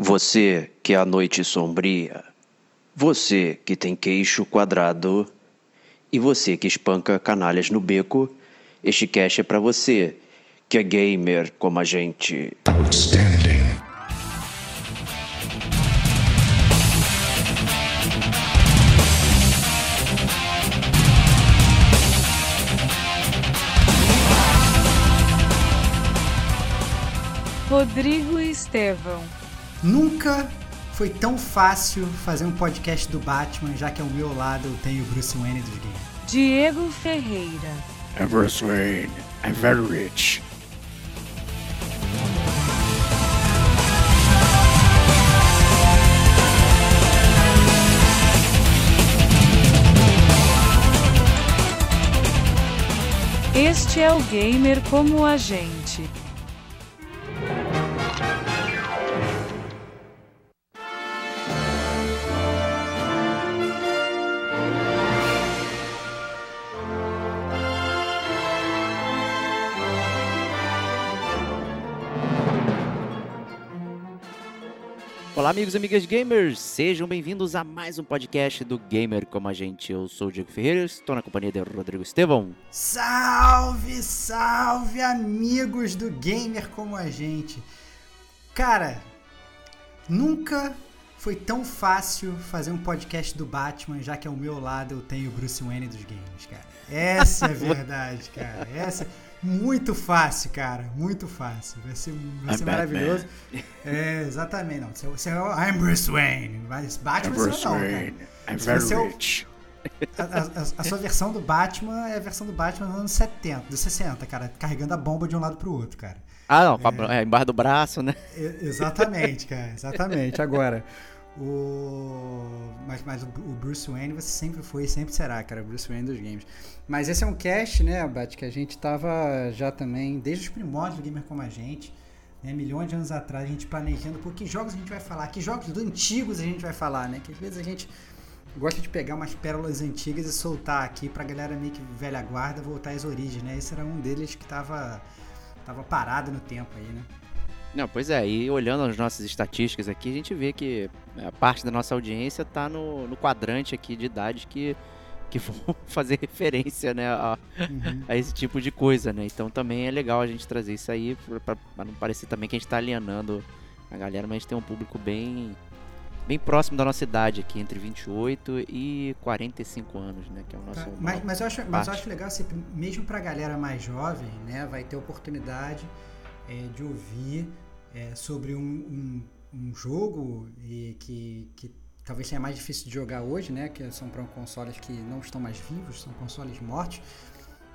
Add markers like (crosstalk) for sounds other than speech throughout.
Você que é a noite sombria, você que tem queixo quadrado e você que espanca canalhas no beco, este cast é pra você que é gamer como a gente. Outstanding. Rodrigo Estevão. Nunca foi tão fácil fazer um podcast do Batman, já que ao meu lado eu tenho o Bruce Wayne dos games. Diego Ferreira. I'm Bruce Wayne. I'm very rich. Este é o Gamer como a gente. Amigos e amigas gamers! Sejam bem-vindos a mais um podcast do Gamer Como a Gente. Eu sou o Diego Ferreira, estou na companhia de Rodrigo Estevão. Salve, salve, amigos do Gamer como a gente. Cara, nunca foi tão fácil fazer um podcast do Batman, já que ao meu lado eu tenho o Bruce Wayne dos games, cara. Essa é a (laughs) verdade, cara. Essa muito fácil, cara. Muito fácil. Vai ser, vai I'm ser Batman. maravilhoso. É, exatamente. Não, você, você é o I'm Bruce Wayne. Mas Batman I'm você Bruce não, cara. Wayne. I'm Se very você é o- rich. A, a- a sua versão do Batman é a versão do Batman dos anos 70, dos 60, cara, carregando a bomba de um lado pro outro, cara. Ah, não, a- é, embaixo do braço, né? Exatamente, cara, exatamente. Agora, o. Mas, mas o Bruce Wayne você sempre foi e sempre será, cara, Bruce Wayne dos games. Mas esse é um cast, né, Bat, que a gente tava já também, desde os primórdios do Gamer Como a Gente, né, milhões de anos atrás, a gente planejando por que jogos a gente vai falar, que jogos antigos a gente vai falar, né? Que às vezes a gente gosta de pegar umas pérolas antigas e soltar aqui pra galera meio que velha guarda voltar às origens, né? Esse era um deles que tava, tava parado no tempo aí, né? Não, pois é, e olhando as nossas estatísticas aqui, a gente vê que a parte da nossa audiência tá no, no quadrante aqui de idade que, que (laughs) vão fazer referência, né, a, Uhum. a esse tipo de coisa, né? Então também é legal a gente trazer isso aí pra não parecer também que a gente tá alienando a galera, mas a gente tem um público bem bem próximo da nossa idade aqui, entre 28 e 45 anos, né, que é o nosso Mas, mas, eu acho, mas eu acho legal, assim, mesmo pra galera mais jovem, né, vai ter oportunidade é, de ouvir é, sobre um, um, um jogo e que, que talvez seja mais difícil de jogar hoje, né, que são para consoles que não estão mais vivos, são consoles mortos.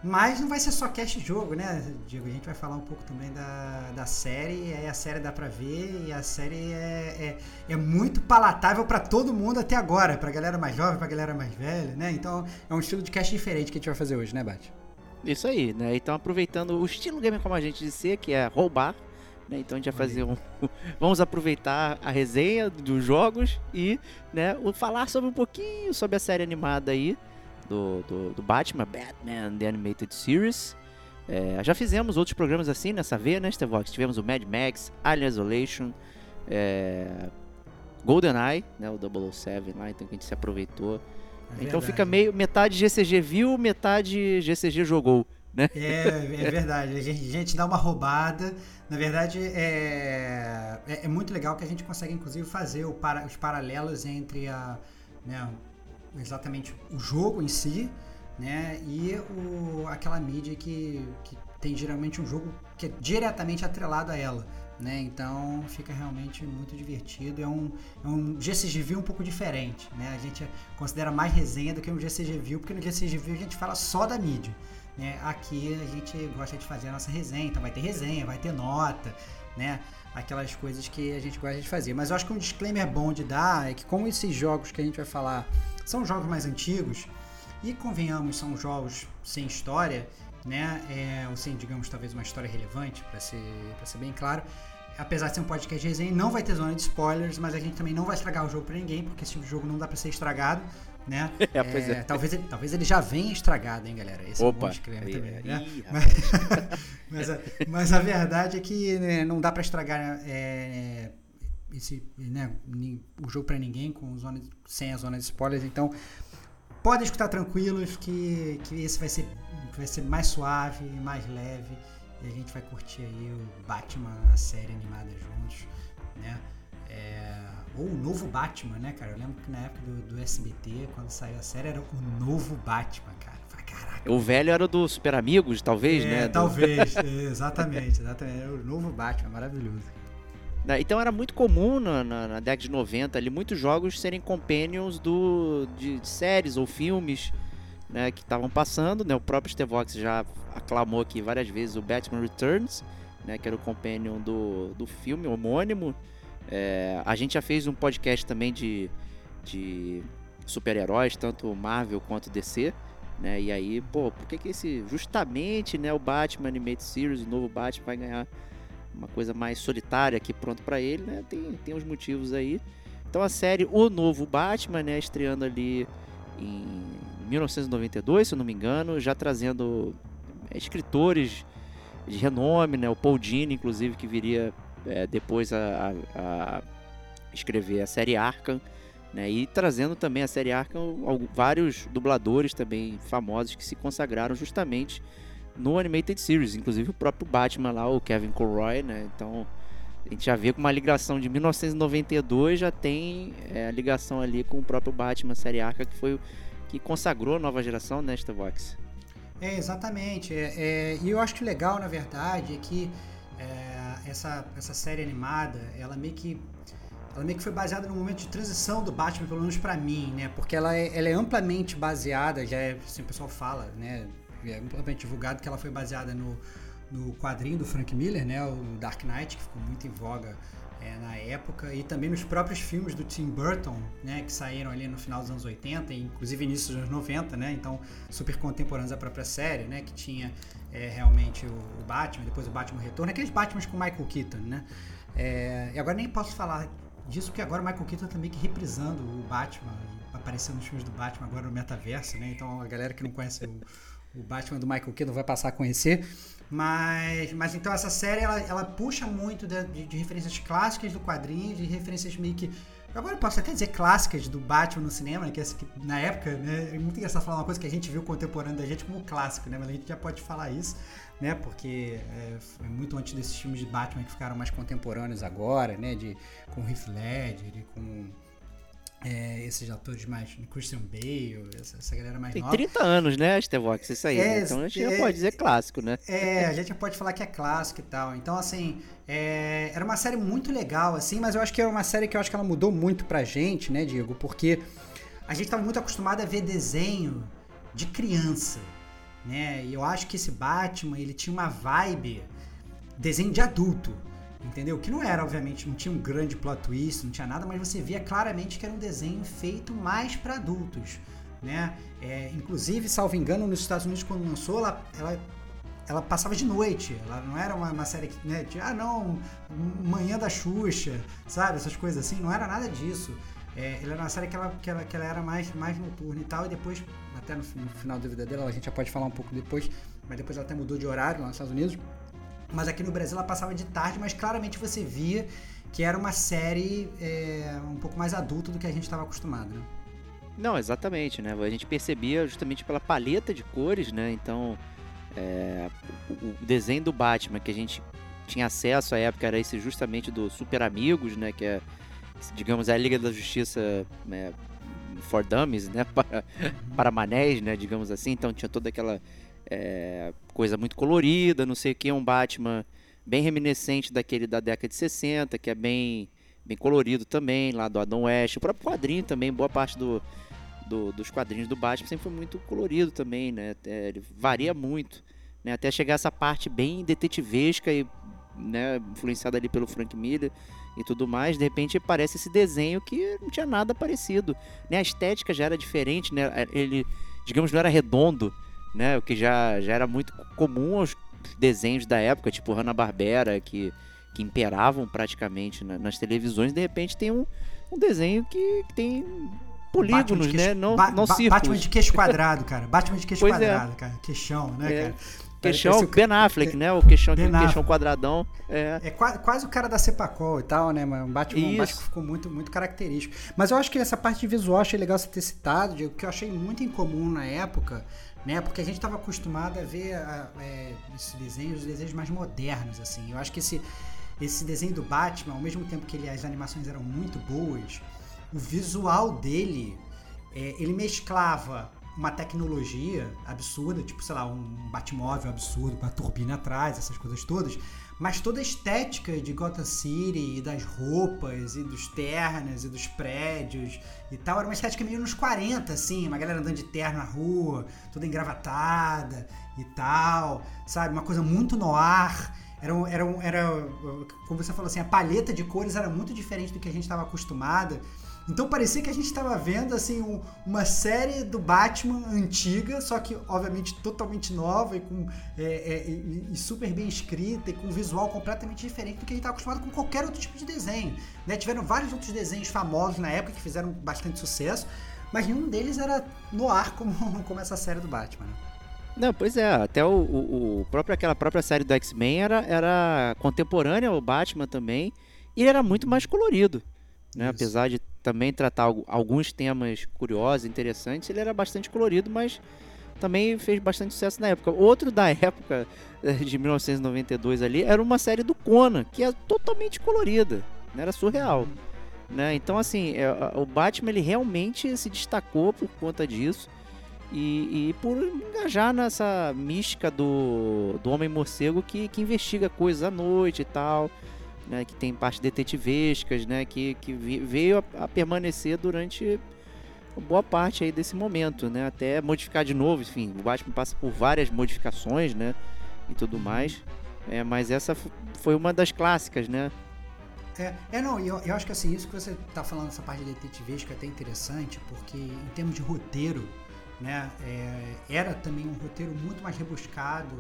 Mas não vai ser só cast jogo, né, Diego? A gente vai falar um pouco também da, da série, aí a série dá pra ver e a série é, é, é muito palatável pra todo mundo até agora, pra galera mais jovem, pra galera mais velha, né? Então é um estilo de cast diferente que a gente vai fazer hoje, né, Bate? Isso aí, né? Então aproveitando o estilo gamer como a gente ser, que é roubar, né? Então a gente vai fazer um. (laughs) Vamos aproveitar a resenha dos jogos e, né, falar sobre um pouquinho sobre a série animada aí do, do, do Batman, Batman The Animated Series. É, já fizemos outros programas assim nessa veia, né, Stevox? Tivemos o Mad Max, Alien Isolation, é, GoldenEye, né, o 007 lá, então que a gente se aproveitou. É então fica meio metade GCG viu, metade GCG jogou. É, é verdade. A gente, a gente dá uma roubada. Na verdade, é, é, é muito legal que a gente consegue, inclusive, fazer para- os paralelos entre a, né, exatamente o jogo em si né, e o, aquela mídia que, que tem geralmente um jogo que é diretamente atrelado a ela. Né? Então fica realmente muito divertido. É um, é um GCG View um pouco diferente. Né? A gente considera mais resenha do que um GCG View, porque no GCG View a gente fala só da mídia. Né? Aqui a gente gosta de fazer a nossa resenha, então vai ter resenha, vai ter nota, né? Aquelas coisas que a gente gosta de fazer. Mas eu acho que um disclaimer bom de dar é que como esses jogos que a gente vai falar são jogos mais antigos, e convenhamos, são jogos sem história, né? É, ou sem, digamos, talvez uma história relevante, para ser, pra ser bem claro. Apesar de ser um podcast de resenha, não vai ter zona de spoilers, mas a gente também não vai estragar o jogo pra ninguém, porque esse tipo de jogo não dá pra ser estragado, né? (laughs) É, pois é. Talvez, ele, talvez ele já venha estragado, hein, galera? Esse é um Opa! bom disclaimer Aí, também, né? rapaz. (laughs) Mas a, mas a verdade é que né, não dá pra estragar é, esse, né, o jogo para ninguém com zona, sem a zona de spoilers. Então, podem escutar tranquilos que, que esse vai ser, vai ser mais suave, mais leve. E a gente vai curtir aí o Batman, a série animada juntos, né? É, ou o novo Batman, né, cara? Eu lembro que na época do, do SBT, quando saiu a série, era o novo Batman, cara. Caraca. O velho era do Super Amigos, talvez, é, né? Talvez, é, (laughs) exatamente, exatamente. Era o novo Batman, maravilhoso. Né, então era muito comum na, na, na, década de 90 ali muitos jogos serem companions do, de, de séries ou filmes né, que estavam passando. Né? O próprio Stevox já aclamou aqui várias vezes o Batman Returns, né, que era o companion do, do filme homônimo. É, a gente já fez um podcast também de, de super-heróis, tanto Marvel quanto DC. Né? E aí, pô, por que, que esse. Justamente né, o Batman Animated Series, o novo Batman, vai ganhar uma coisa mais solitária aqui pronto para ele, né? Tem, tem uns motivos aí. Então a série O Novo Batman, né, estreando ali em 1992, se eu não me engano, já trazendo é, escritores de renome, né? O Paul Dini, inclusive, que viria é, depois a, a, a, escrever a série Arkham, né? E trazendo também a série Arkham vários dubladores também famosos que se consagraram justamente no Animated Series, inclusive o próprio Batman lá, o Kevin Conroy, né? Então a gente já vê com uma ligação de 1992 já tem é, a ligação ali com o próprio Batman série Arca que foi o que consagrou a nova geração nesta né, Vox. É, exatamente. É, é, e eu acho que legal, na verdade, é que é, essa, essa série animada, ela meio que ela meio que foi baseada no momento de transição do Batman, pelo menos para mim, né? Porque ela é, ela é amplamente baseada, já é, assim o pessoal fala, né? É amplamente divulgado que ela foi baseada no, no quadrinho do Frank Miller, né, o Dark Knight, que ficou muito em voga é, na época, e também nos próprios filmes do Tim Burton, né, que saíram ali no final dos anos 80, inclusive início dos anos 90, né, então super contemporâneos à própria série, né, que tinha é, realmente o, o, Batman, depois o Batman Retorno, aqueles Batmans com Michael Keaton, né, é, e agora nem posso falar disso, porque agora o Michael Keaton também que reprisando o Batman, aparecendo nos filmes do Batman agora no metaverso, né, então a galera que não conhece o o Batman do Michael Keaton vai passar a conhecer. Mas, mas então essa série ela, ela puxa muito de, de, de, referências clássicas do quadrinho, de referências meio que. Agora eu posso até dizer clássicas do Batman no cinema, que, que na época, né, é muito engraçado falar uma coisa que a gente viu contemporâneo da gente como clássico, né? Mas a gente já pode falar isso, né? Porque é, é muito antes desses filmes de Batman que ficaram mais contemporâneos agora, né? De, com Heath Ledger, com é, esses atores mais. Christian Bale, essa, essa galera mais Tem nova. 30 anos, né, Stevox? Isso aí. É, né? Então a gente é, já pode dizer clássico, né? É, a gente já pode falar que é clássico e tal. Então, assim, é, era uma série muito legal, assim, mas eu acho que era uma série que eu acho que ela mudou muito pra gente, né, Diego? Porque a gente tava muito acostumado a ver desenho de criança, né? E eu acho que esse Batman, ele tinha uma vibe desenho de adulto entendeu? Que não era, obviamente, não tinha um grande plot twist, não tinha nada, mas você via claramente que era um desenho feito mais para adultos, né? É, inclusive, salvo engano, nos Estados Unidos quando lançou, ela, ela, ela passava de noite, ela não era uma, uma série que, né, de, ah não, Manhã da Xuxa, sabe? Essas coisas assim, não era nada disso. É, ela era uma série que ela, que ela, que ela era mais, mais noturna e tal, e depois, até no, no final da vida dela, a gente já pode falar um pouco depois, mas depois ela até mudou de horário lá nos Estados Unidos. Mas aqui no Brasil ela passava de tarde, mas claramente você via que era uma série é, um pouco mais adulta do que a gente estava acostumado, né? Não, exatamente, né? A gente percebia justamente pela paleta de cores, né? Então, é, o, desenho do Batman que a gente tinha acesso à época era esse justamente do Super Amigos, né? Que é, digamos, a Liga da Justiça né? for Dummies, né? (laughs) Para, para manés, né? Digamos assim. Então tinha toda aquela é, coisa muito colorida, não sei o que, um Batman bem reminiscente daquele da década de 60, que é bem, bem colorido também, lá do Adam West. O próprio quadrinho também, boa parte do, do, dos quadrinhos do Batman sempre foi muito colorido também, né? É, ele varia muito, né? Até chegar essa parte bem detetivesca e né, influenciada ali pelo Frank Miller e tudo mais, de repente parece esse desenho que não tinha nada parecido, né? A estética já era diferente, né? Ele, digamos, não era redondo, né? O que já, já era muito comum aos desenhos da época, tipo Hanna-Barbera, que, que imperavam praticamente na, nas televisões. De repente tem um, um desenho que, que tem polígonos, queixo, né? Não, ba não ba círculos. Batman de queixo quadrado, cara. Batman de queixo pois é. quadrado, é. cara. Queixão, né, é. cara? Queixão, o- Ben Affleck, né? O queixão, aquele queixão quadradão. É. É quase, quase o cara da Cepacol e tal, né? mas Um Batman, Isso. Batman que ficou muito, muito característico. Mas eu acho que essa parte de visual achei legal você ter citado, Diego, que eu achei muito incomum na época, né? Porque a gente estava acostumado a ver a- é, esses desenhos, os desenhos mais modernos, assim. Eu acho que esse, esse desenho do Batman, ao mesmo tempo que ele- as animações eram muito boas, o visual dele, é, ele mesclava uma tecnologia absurda, tipo, sei lá, um Batmóvel absurdo com a turbina atrás, essas coisas todas, mas toda a estética de Gotham City e das roupas e dos ternos e dos prédios e tal, era uma estética meio nos 40, assim, uma galera andando de terno na rua, toda engravatada e tal, sabe? Uma coisa muito no ar. Era, era, era, como você falou assim, a paleta de cores era muito diferente do que a gente estava acostumado. Então parecia que a gente estava vendo assim um- uma série do Batman antiga, só que obviamente totalmente nova e com é, é, e- e super bem escrita e com um visual completamente diferente do que a gente estava acostumado com qualquer outro tipo de desenho. né? Tiveram vários outros desenhos famosos na época que fizeram bastante sucesso, mas nenhum deles era no ar como, (laughs) como essa série do Batman. né? Não, pois é, até o, o, o próprio, aquela própria série do X-Men era, era contemporânea ao Batman também, e ele era muito mais colorido. Né? Apesar de também tratar algu- alguns temas curiosos, interessantes, ele era bastante colorido, mas também fez bastante sucesso na época. Outro da (laughs) época eh, de 1992 ali era uma série do Conan, que é totalmente colorida, né? era surreal. Né? Então, assim, é, o Batman ele realmente se destacou por conta disso e, e por engajar nessa mística do, do Homem-Morcego que, que investiga coisas à noite e tal, né? que tem partes detetivescas, né? que, que veio a, a permanecer durante boa parte aí desse momento, né? até modificar de novo, enfim, o Batman passa por várias modificações né? e tudo mais, é, mas essa foi uma das clássicas, né? É, é não, eu, eu acho que assim, isso que você tá falando, essa parte de detetivesca é até interessante, porque em termos de roteiro, né, é, era também um roteiro muito mais rebuscado,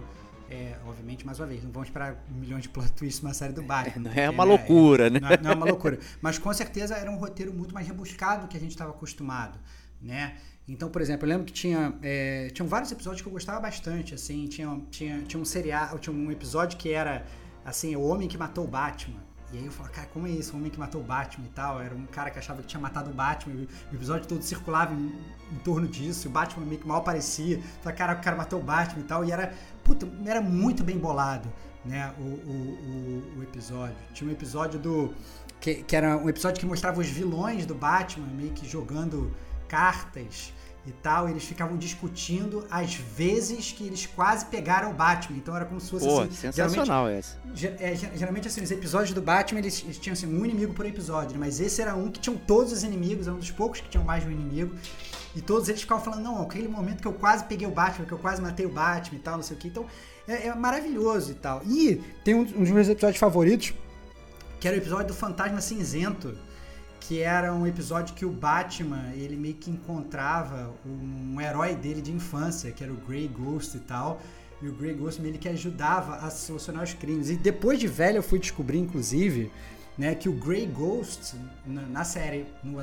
é, obviamente, mais uma vez, não vamos esperar milhões de plot twists numa série do (laughs) Batman. Não é porque, uma loucura, né? Não é, não é uma loucura, mas com certeza era um roteiro muito mais rebuscado do que a gente estava acostumado, né? Então, por exemplo, eu lembro que tinha, é, tinham vários episódios que eu gostava bastante, assim, tinha, tinha, tinha um seriado, tinha um episódio que era, assim, o homem que matou o Batman. E aí eu falava, cara, como é isso? O homem que matou o Batman e tal. Era um cara que achava que tinha matado o Batman. e O episódio todo circulava em, em torno disso. E o Batman meio que mal aparecia. Falei, cara, o cara matou o Batman e tal. E era, puta, era muito bem bolado, né? O, o, o, o episódio. Tinha um episódio do. Que, que era um episódio que mostrava os vilões do Batman meio que jogando cartas e tal. E eles ficavam discutindo as vezes que eles quase pegaram o Batman. Então era como se fosse Pô, assim. geralmente- sensacional essa. Ge- é, ge- geralmente, assim, os episódios do Batman, eles, eles tinham assim, um inimigo por episódio, né? mas esse era um que tinham todos os inimigos, era um dos poucos que tinham mais de um inimigo, e todos eles ficavam falando, não, aquele momento que eu quase peguei o Batman, que eu quase matei o Batman e tal, não sei o que, então é, é maravilhoso e tal. E tem um, um dos meus episódios favoritos, que era o episódio do Fantasma Cinzento, que era um episódio que o Batman, ele meio que encontrava um herói dele de infância, que era o Grey Ghost e tal, e o Grey Ghost meio que ajudava a solucionar os crimes. E depois de velho eu fui descobrir, inclusive, né, que o Grey Ghost, na, na série, no-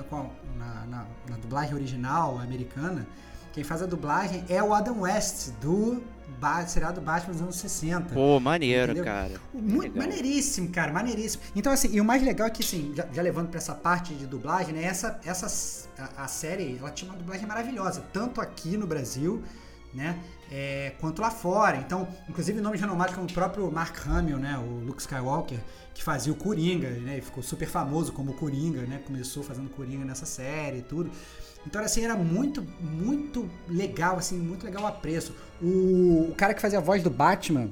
na, na- na dublagem original americana, quem faz a dublagem é o Adam West, do ba seriado Batman dos anos 60. Pô, maneiro, Entendeu? cara. Muito Legal. maneiríssimo, cara, maneiríssimo. Então, assim, e o mais legal é que, assim, já, já levando pra essa parte de dublagem, né? Essa, essa a, a série, ela tinha uma dublagem maravilhosa, tanto aqui no Brasil, né? É, quanto lá fora. Então, inclusive nomes renomados como o próprio Mark Hamill, né? O Luke Skywalker, que fazia o Coringa, né? E ficou super famoso como Coringa, né? Começou fazendo Coringa nessa série e tudo. Então, assim, era muito, muito legal, assim, muito legal o apreço. O, o cara que fazia a voz do Batman,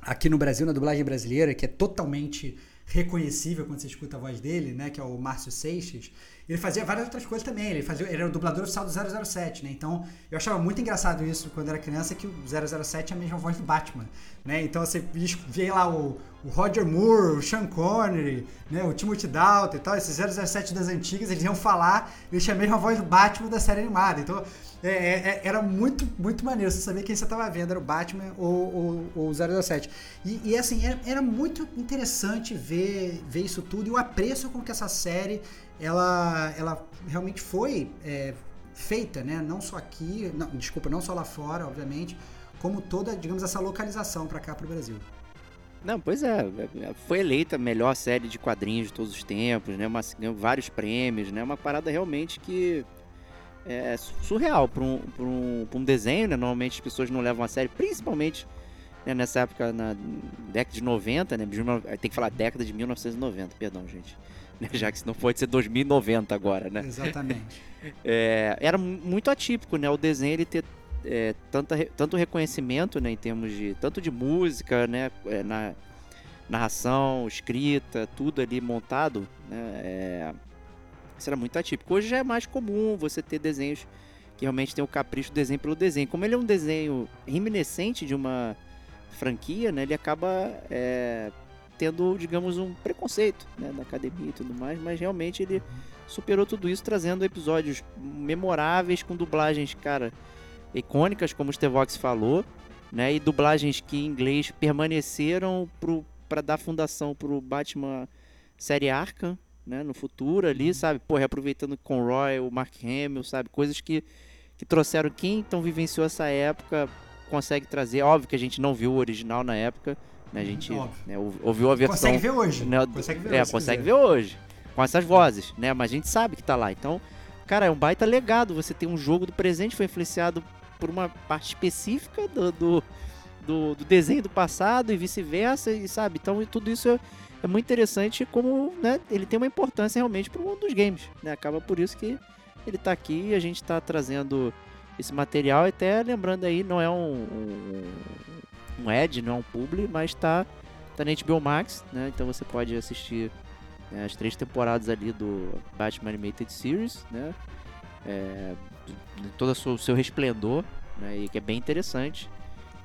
aqui no Brasil, na dublagem brasileira, que é totalmente reconhecível quando você escuta a voz dele, né, que é o Márcio Seixas, ele fazia várias outras coisas também, ele fazia, ele era o dublador oficial do 007, né, então eu achava muito engraçado isso quando era criança, que o 007 é a mesma voz do Batman, né, então você vê lá o, o Roger Moore, o Sean Connery, né, o Timothy Dalton e tal, esses 007 das antigas, eles iam falar, eles tinham a mesma voz do Batman da série animada, então é, é, era muito, muito maneiro. Você saber quem você estava vendo, era o Batman ou o 007. E, e assim, era, era, muito interessante ver, ver isso tudo e o apreço com que essa série ela, ela realmente foi é, feita, né? Não só aqui, não, desculpa, não só lá fora, obviamente, como toda, digamos, essa localização para cá para o Brasil. Não, pois é, foi eleita a melhor série de quadrinhos de todos os tempos, né? Uma, ganhou vários prêmios, né? Uma parada realmente que é surreal para um, um, um desenho, né? Normalmente as pessoas não levam a sério, principalmente né, nessa época, na década de 90, né? Tem que falar década de 1990, perdão, gente. Né, já que não pode ser 2090 agora, né? Exatamente. (laughs) É, era muito atípico, né? O desenho ele ter é, tanta, tanto reconhecimento, né? Em termos de tanto de música, né? É, na narração, escrita, tudo ali montado, né? É, isso era muito atípico. Hoje já é mais comum você ter desenhos que realmente tem o capricho do desenho pelo desenho. Como ele é um desenho reminiscente de uma franquia, né, ele acaba é, tendo, digamos, um preconceito né, na academia e tudo mais, mas realmente ele superou tudo isso, trazendo episódios memoráveis com dublagens, cara, icônicas, como o Stevox falou, né, e dublagens que em inglês permaneceram para dar fundação para o Batman série Arkham, né, no futuro ali, sabe? Pô, reaproveitando com o Roy, o Mark Hamill, sabe? Coisas que, que trouxeram quem então vivenciou essa época consegue trazer. Óbvio que a gente não viu o original na época? A gente né, ouviu a versão. Consegue ver hoje. Né, consegue ver é, hoje. consegue ver hoje. Com essas vozes, né? Mas a gente sabe que tá lá. Então, cara, é um baita legado. Você tem um jogo do presente foi influenciado por uma parte específica do, do, do, do desenho do passado e vice-versa, e sabe? Então, tudo isso é, é muito interessante como né, ele tem uma importância realmente para o mundo dos games. Né? Acaba por isso que ele está aqui e a gente está trazendo esse material. Até lembrando aí, não é um, um, um ad, não é um publi, mas tá, tá na HBO Max, né? Então você pode assistir né, as três temporadas ali do Batman Animated Series, né? É, todo o seu resplendor, né? E que é bem interessante.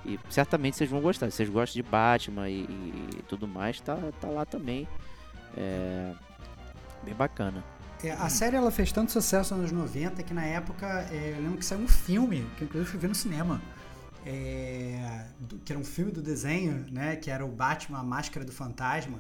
E certamente vocês vão gostar. Se vocês gostam de Batman e, e tudo mais, tá, tá lá também. É, bem bacana. É, a série ela fez tanto sucesso nos anos 90 que na época é, eu lembro que saiu um filme, que inclusive fui ver no cinema. É, do, que era um filme do desenho, né? Que era o Batman, a Máscara do Fantasma.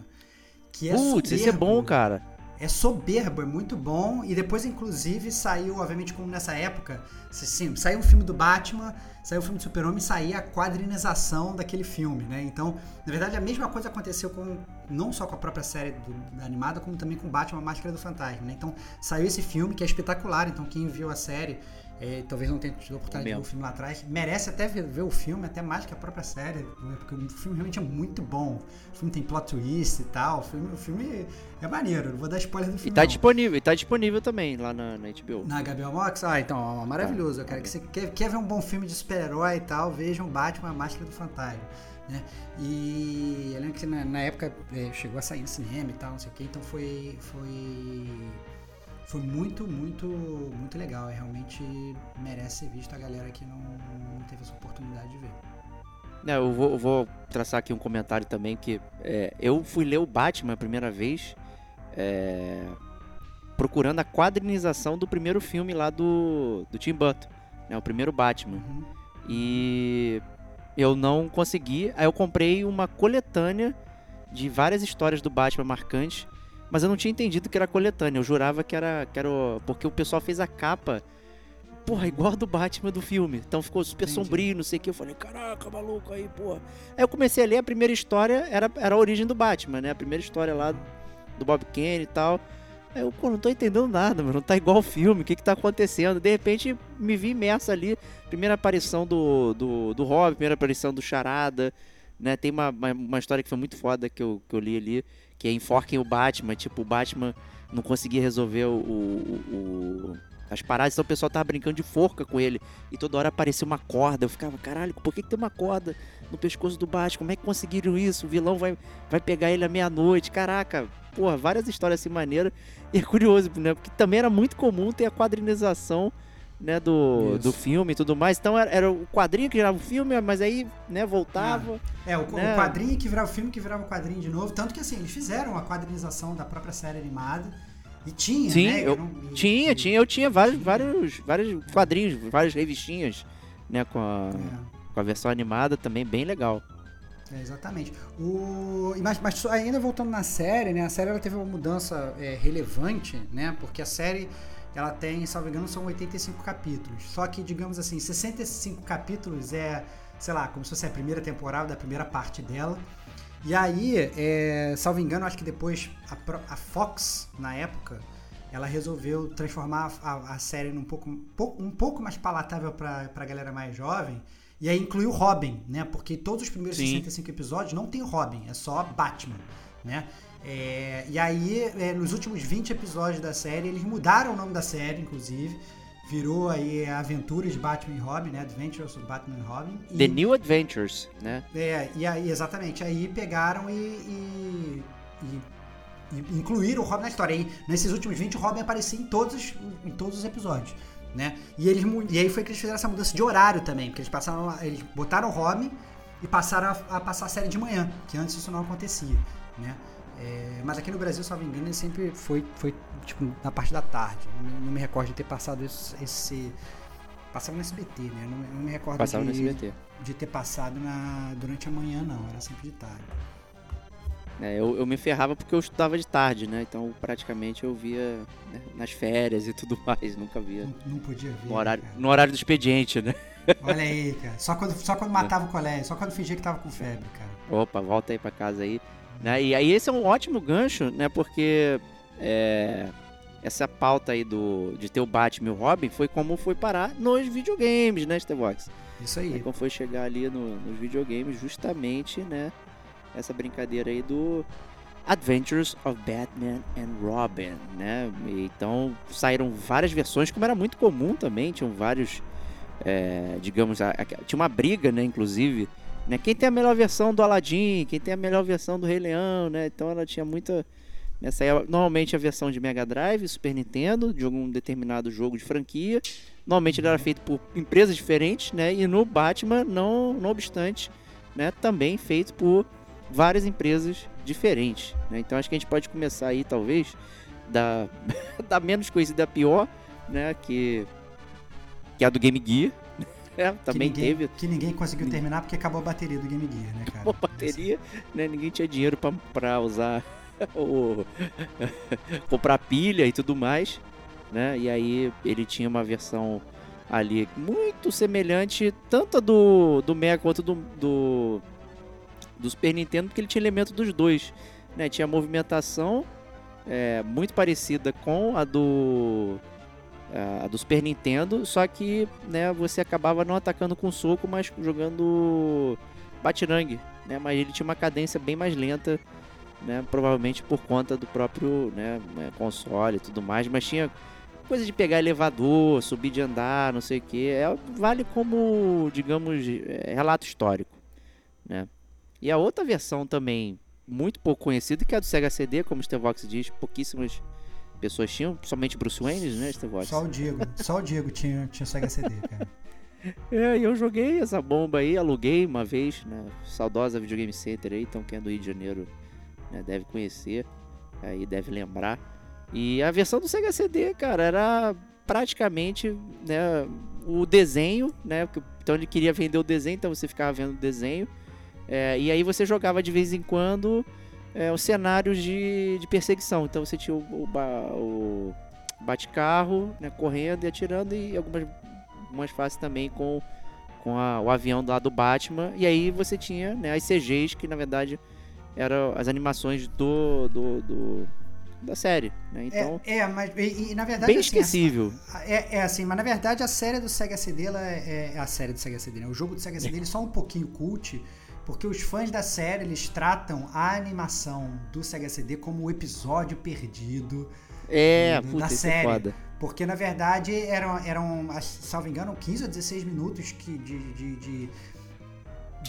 Que é Putz, esse é bom, cara. É soberbo, é muito bom. E depois, inclusive, saiu, obviamente, como nessa época, sim, saiu um filme do Batman, saiu o um filme do Super-Homem, saía a quadrinização daquele filme, né? Então, na verdade, a mesma coisa aconteceu com não só com a própria série do, animada, como também com Batman, a Máscara do Fantasma, né? Então, saiu esse filme que é espetacular. Então, quem viu a série é, talvez não tenha tido a oportunidade de ver o filme lá atrás. Merece até ver, ver, o filme, até mais que a própria série, né? porque o filme realmente é muito bom. O filme tem plot twist e tal. O filme, o filme é maneiro, não vou dar spoiler do filme. E tá não. disponível, e tá disponível também lá na, na HBO. Na HBO Max? Ah, então, ó, maravilhoso. Eu quero que você quer, quer ver um bom filme de super-herói e tal, vejam Batman, a Máscara do Fantasma. Né? E eu lembro que na, na época é, chegou a sair no cinema e tal, não sei o que, então foi. foi foi muito, muito, muito legal. É, realmente merece ser visto a galera que não, não teve essa oportunidade de ver. É, eu, vou, eu vou traçar aqui um comentário também que é, eu fui ler o Batman a primeira vez é, procurando a quadrinização do primeiro filme lá do, do Tim Burton, né, o primeiro Batman. Uhum. E eu não consegui. Aí eu comprei uma coletânea de várias histórias do Batman marcantes mas eu não tinha entendido que era coletânea. Eu jurava que era, que era. Porque o pessoal fez a capa. Porra, igual a do Batman do filme. Então ficou super Entendi. sombrio, não sei o que. Eu falei, caraca, maluco aí, porra. Aí eu comecei a ler a primeira história, era, era a origem do Batman, né? A primeira história lá do Bob Kane e tal. Aí eu, pô, não tô entendendo nada, mano. Não tá igual o filme, o que que tá acontecendo? De repente me vi imerso ali. Primeira aparição do, do, do Robin, primeira aparição do Charada, né? Tem uma, uma, uma história que foi muito foda que eu, que eu li ali que é enforquem o Batman, tipo, o Batman não conseguia resolver o, o, o, as paradas, então o pessoal tava brincando de forca com ele, e toda hora aparecia uma corda, eu ficava, caralho, por que, que tem uma corda no pescoço do Batman, como é que conseguiram isso, o vilão vai, vai pegar ele à meia-noite, caraca, porra, várias histórias assim maneiras, e é curioso, né, porque também era muito comum ter a quadrinização né, do, do filme e tudo mais. Então era, era, o quadrinho que virava o filme, mas aí, né, voltava. É, é o, né? o, quadrinho que virava o filme, que virava o quadrinho de novo. Tanto que assim, eles fizeram a quadrinização da própria série animada. E tinha, Sim, né? Eu, não, tinha, e, tinha, eu tinha vários, vários, vários quadrinhos, várias revistinhas, né, com a, é. com a versão animada também bem legal. É, exatamente. O, mas, mas ainda voltando na série, né? A série ela teve uma mudança é, relevante, né? Porque a série ela tem, salvo engano, são 85 capítulos. Só que, digamos assim, 65 capítulos é sei lá, como se fosse a primeira temporada, a primeira parte dela. E aí, é, salvo engano, acho que depois a, a, Fox, na época, ela resolveu transformar a, a série num pouco, um pouco mais palatável para a galera mais jovem. E aí incluiu Robin, né? Porque todos os primeiros Sim. 65 episódios não tem Robin, é só Batman, né? É, e aí, é, nos últimos 20 episódios da série, eles mudaram o nome da série, inclusive. Virou aí Aventuras de Batman e Robin, né? Adventures of Batman e Robin. E, The New Adventures, né? É, e aí, exatamente. Aí pegaram e, e, e, e incluíram o Robin na história. E nesses últimos 20, o Robin aparecia em todos, em todos os episódios. Né? E, eles, e aí foi que eles fizeram essa mudança de horário também, porque eles passaram, eles botaram o Robin e passaram a, a passar a série de manhã, que antes isso não acontecia, né? É, mas aqui no Brasil, me engano, ele sempre foi, foi tipo, na parte da tarde. Não, não me recordo de ter passado esse. esse passava no SBT, né? Não, não me recordo passava de, no SBT. de ter passado na, durante a manhã, não. Era sempre de tarde. É, eu, eu me ferrava porque eu estudava de tarde, né? Então praticamente eu via né, nas férias e tudo mais, nunca via. Não, não podia ver. No horário, no horário do expediente, né? Olha aí, cara. Só quando, só quando (laughs) matava o colégio, só quando fingia que tava com febre, cara. Opa, volta aí pra casa aí. Né? E aí esse é um ótimo gancho, né? Porque é, essa pauta aí do, de ter o Batman e o Robin foi como foi parar nos videogames, né, Stevox? Isso aí. É como foi chegar ali no, nos videogames, justamente, né? Essa brincadeira aí do Adventures of Batman and Robin, né? Então saíram várias versões, como era muito comum também, tinham vários, é, digamos, a, a, tinha uma briga, né, inclusive, né? Quem tem a melhor versão do Aladdin, quem tem a melhor versão do Rei Leão, né? Então ela tinha muita. Essa aí, normalmente a versão de Mega Drive, Super Nintendo, de algum determinado jogo de franquia. Normalmente ele era feito por empresas diferentes, né? E no Batman, não, não obstante, né? Também feito por várias empresas diferentes. Né? Então acho que a gente pode começar aí, talvez, da, (laughs) da menos conhecida pior, né? Que, que é a do Game Gear, é, também que ninguém, teve. Que ninguém conseguiu terminar porque acabou a bateria do Game Gear, né, cara? Acabou a bateria, né? Ninguém tinha dinheiro pra, pra usar (laughs) o. (laughs) comprar pilha e tudo mais, né? E aí ele tinha uma versão ali muito semelhante, tanto do, do Mega quanto do, do, do Super Nintendo, porque ele tinha elemento dos dois. Né? Tinha movimentação é, muito parecida com a do a do Super Nintendo, só que né, você acabava não atacando com soco, mas jogando batirangue, né? Mas ele tinha uma cadência bem mais lenta, né? Provavelmente por conta do próprio né, né console e tudo mais, mas tinha coisa de pegar elevador, subir de andar, não sei o que. É, vale como, digamos, é, relato histórico, né? E a outra versão também muito pouco conhecida, que é a do Sega CD, como o Stevox diz, pouquíssimas pessoas tinham, somente Bruce Wayne, né, Steve Só o Diego, só o Diego tinha, tinha Sega CD, cara. (laughs) É, eu joguei essa bomba aí, aluguei uma vez, né, saudosa Videogame Center aí, então quem é do Rio de Janeiro né, deve conhecer, aí deve lembrar. E a versão do Sega CD, cara, era praticamente né, o desenho, né, então ele queria vender o desenho, então você ficava vendo o desenho, é, e aí você jogava de vez em quando é, os cenários de, de perseguição. Então você tinha o, o, o bate-carro né, correndo e atirando, e algumas, algumas fases também com, com a, o avião lá do Batman. E aí você tinha né, as CGs, que na verdade eram as animações do, do, do da série, né? Então, é, é mas e, e, na verdade bem assim, esquecível. é, é assim, mas na verdade a série do Sega CD ela é, é a série do Sega CD, né? O jogo do Sega CD ele é só um pouquinho cult, porque os fãs da série eles tratam a animação do Sega CD como o episódio perdido é, do, puta, da é série. foda. Porque na verdade eram, eram salvo engano, 15 ou 16 minutos que, de, de, de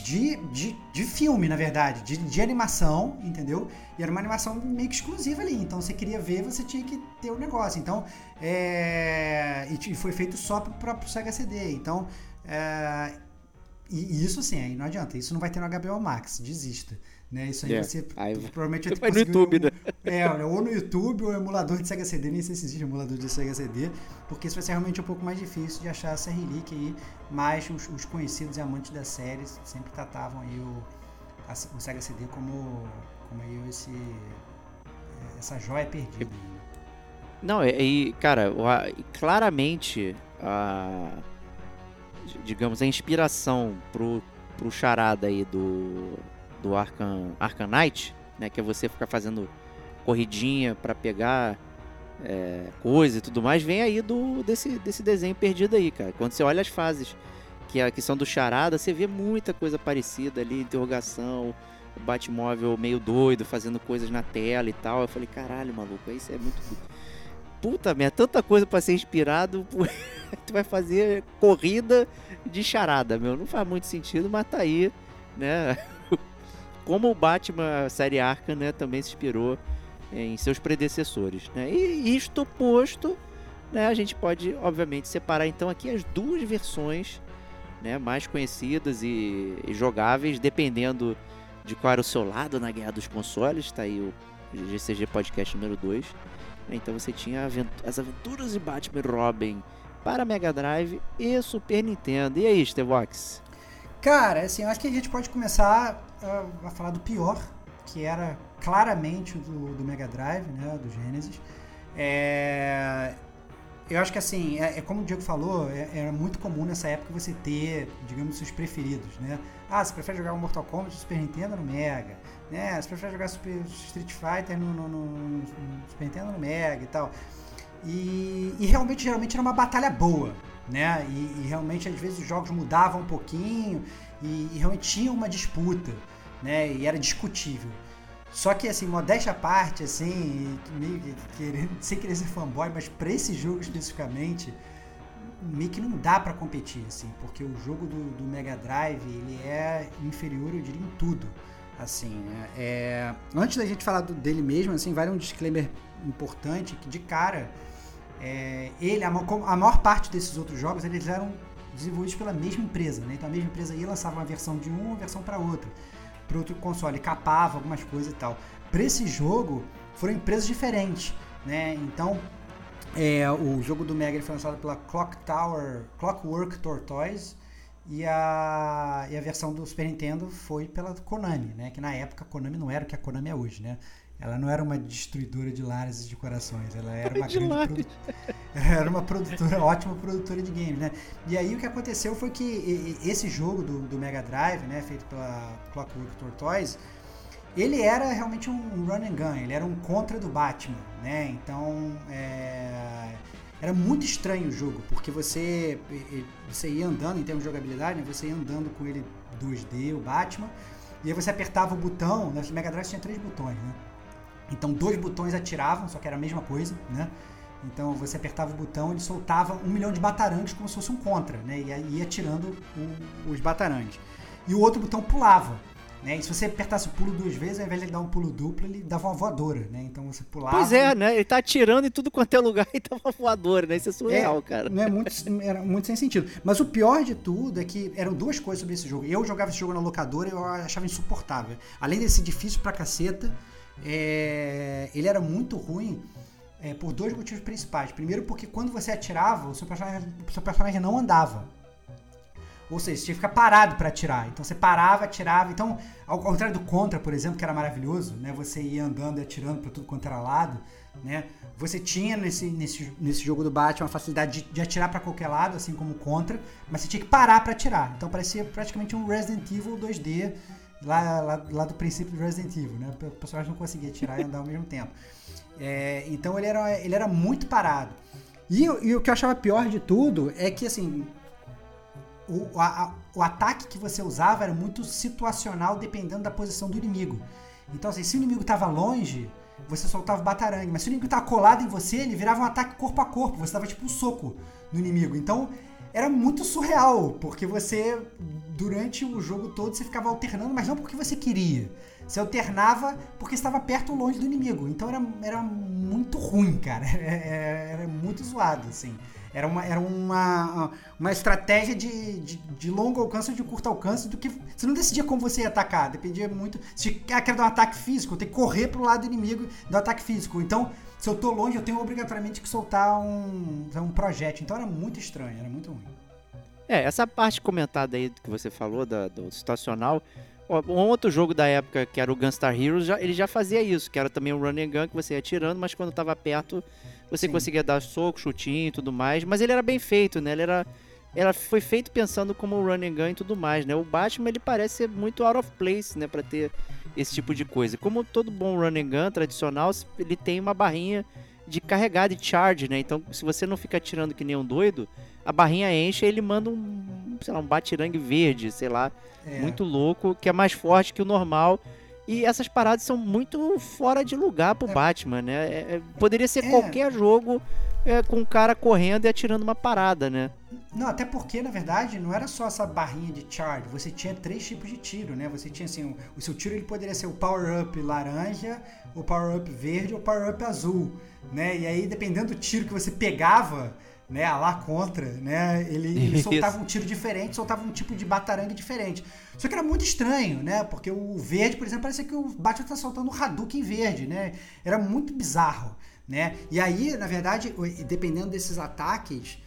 de, de, de, filme, na verdade, de, de animação, entendeu? E era uma animação meio que exclusiva ali. Então você queria ver, você tinha que ter o um negócio. Então, é, e foi feito só pro próprio Sega CD. Então, é, e isso sim, aí não adianta. Isso não vai ter no HBO Max, desista. Né? Isso aí yeah. você aí, provavelmente vai (laughs) no YouTube, um, né? É, ou no YouTube ou emulador de Sega CD, nem sei se existe emulador de Sega CD, porque isso vai ser realmente um pouco mais difícil de achar essa relíquia aí, mas os, os conhecidos e amantes da série sempre tratavam aí o, a, o Sega CD como, como aí esse, essa joia perdida. Não, e cara, claramente a digamos, a inspiração pro pro charada aí do, do Arkham Knight, né? Que é você ficar fazendo corridinha para pegar é, coisa e tudo mais, vem aí do desse, desse desenho perdido aí, cara. Quando você olha as fases que, é, que são do charada, você vê muita coisa parecida ali, interrogação, Batmóvel meio doido, fazendo coisas na tela e tal. Eu falei, caralho, maluco, isso é muito. Puta merda, tanta coisa para ser inspirado. (laughs) tu vai fazer corrida de charada, meu. Não faz muito sentido, mas tá aí, né? (laughs) Como o Batman série Arkham, né, também se inspirou em seus predecessores, né? E isto posto, né, a gente pode, obviamente, separar então aqui as duas versões, né, mais conhecidas e, e jogáveis, dependendo de qual era o seu lado na guerra dos consoles. Tá aí o GCG Podcast número 2. Então você tinha as aventuras de Batman e Robin para Mega Drive e Super Nintendo. E aí, Stevox? Cara, assim, eu acho que a gente pode começar a, a falar do pior, que era claramente do, do Mega Drive, né, do Genesis. É, eu acho que assim, é, é como o Diego falou, é, era muito comum nessa época você ter, digamos, seus preferidos, né? Ah, você prefere jogar o Mortal Kombat Super Nintendo no Mega, né? Você prefere jogar Super Street Fighter no, no, no, no Super Nintendo no Mega e tal. E, e, realmente, geralmente era uma batalha boa, né? E, e, realmente, às vezes, os jogos mudavam um pouquinho e, e realmente tinha uma disputa, né? E era discutível. Só que, assim, modéstia à parte, assim, meio que querendo, (laughs) sem querer ser fanboy, mas pra esse jogo especificamente, meio que não dá para competir, assim, porque o jogo do, do, Mega Drive, ele é inferior, eu diria, em tudo. Assim, né? é, antes da gente falar do, dele mesmo, assim, vale um disclaimer importante, que de cara, é, ele, a, a maior parte desses outros jogos, eles eram desenvolvidos pela mesma empresa, né? Então a mesma empresa ia lançava uma versão de um, uma versão para outra para outro console, capava algumas coisas e tal. Para esse jogo, foram empresas diferentes, né? Então, é, o jogo do Mega foi lançado pela Clock Tower, Clockwork Tortoise e a, e a versão do Super Nintendo foi pela Konami, né? Que na época a Konami não era o que a Konami é hoje, né? Ela não era uma destruidora de lares e de corações, ela era uma (laughs) grande (laughs) era uma produtora, (laughs) ótima produtora de games, né? E aí o que aconteceu foi que esse jogo do, do Mega Drive, né, feito pela Clockwork Tortoise, ele era realmente um run and gun, ele era um contra do Batman, né? Então é, era muito estranho o jogo, porque você você ia andando em termos de jogabilidade, né? você ia andando com ele 2D, o Batman, e aí você apertava o botão, né? Mega Drive tinha três botões, né? Então dois botões atiravam, só que era a mesma coisa, né? Então você apertava o botão, ele soltava um milhão de batarangues como se fosse um contra, né? E ia atirando o, os batarangues. E o outro botão pulava. Né? E se você apertasse o pulo duas vezes, ao invés de ele dar um pulo duplo, ele dava uma voadora, né? Então você pulava. Pois é, né? Ele tá atirando em tudo quanto é lugar (laughs) e dava uma voadora, né? Isso é surreal, é, cara. Não é muito, era muito sem sentido. Mas o pior de tudo é que eram duas coisas sobre esse jogo. Eu jogava esse jogo na locadora e eu achava insuportável. Além desse difícil pra caceta, é, ele era muito ruim é, por dois motivos principais. Primeiro, porque quando você atirava, o seu personagem, o seu personagem não andava. Ou seja, você tinha que ficar parado para atirar. Então você parava, atirava. Então, ao contrário do Contra, por exemplo, que era maravilhoso, né? Você ia andando e atirando para tudo quanto era lado, né? Você tinha nesse, nesse, nesse jogo do Batman a facilidade de, de atirar para qualquer lado, assim como o Contra, mas você tinha que parar para atirar. Então parecia praticamente um Resident Evil 2D lá, lá, lá, do princípio do Resident Evil, né? O personagem não conseguia tirar e andar ao mesmo tempo. É, então ele era, ele era muito parado. E, e, o que eu achava pior de tudo é que, assim, o, a, o ataque que você usava era muito situacional dependendo da posição do inimigo. Então, assim, se o inimigo estava longe, você soltava o batarangue. Mas se o inimigo estava colado em você, ele virava um ataque corpo a corpo. Você dava tipo um soco no inimigo. Então, era muito surreal, porque você, durante o jogo todo, você ficava alternando, mas não porque você queria. Você alternava porque estava perto ou longe do inimigo. Então era, era muito ruim, cara. Era, (laughs) era muito zoado, assim. Era uma, era uma, uma estratégia de, de, de, longo alcance ou de curto alcance do que. Você não decidia como você ia atacar, dependia muito. Se ah, quer dar um ataque físico, tenho que correr pro lado do inimigo do ataque físico. Então, se eu tô longe, eu tenho obrigatoriamente que soltar um, um projétil. Então era muito estranho, era muito ruim. É, essa parte comentada aí que você falou da, do situacional. Um outro jogo da época, que era o Gunstar Heroes, já, ele já fazia isso, que era também um running gun que você ia atirando, mas quando tava perto você Sim. conseguia dar soco, chutinho e tudo mais. Mas ele era bem feito, né? Ele era ela foi feito pensando como run and gun e tudo mais, né? O Batman ele parece ser muito out of place, né, para ter esse tipo de coisa. Como todo bom run and gun tradicional, ele tem uma barrinha de carregar de charge, né? Então, se você não fica atirando que nem um doido, a barrinha enche e ele manda um, sei lá, um batirangue verde, sei lá, É. muito louco, que é mais forte que o normal. E essas paradas são muito fora de lugar pro É. Batman, né? É- é- poderia ser É. qualquer jogo é, com um cara correndo e atirando uma parada, né? Não, até porque, na verdade, não era só essa barrinha de charge. Você tinha três tipos de tiro, né? Você tinha, assim, o, o seu tiro ele poderia ser o power-up laranja, o power-up verde ou o power-up azul, né? E aí, dependendo do tiro que você pegava, né, a lá contra, né, ele, ele (laughs) soltava um tiro diferente, soltava um tipo de batarangue diferente. Só que era muito estranho, né? Porque o verde, por exemplo, parecia que o Batman tá soltando um Hadouken verde, né? Era muito bizarro, né? E aí, na verdade, dependendo desses ataques,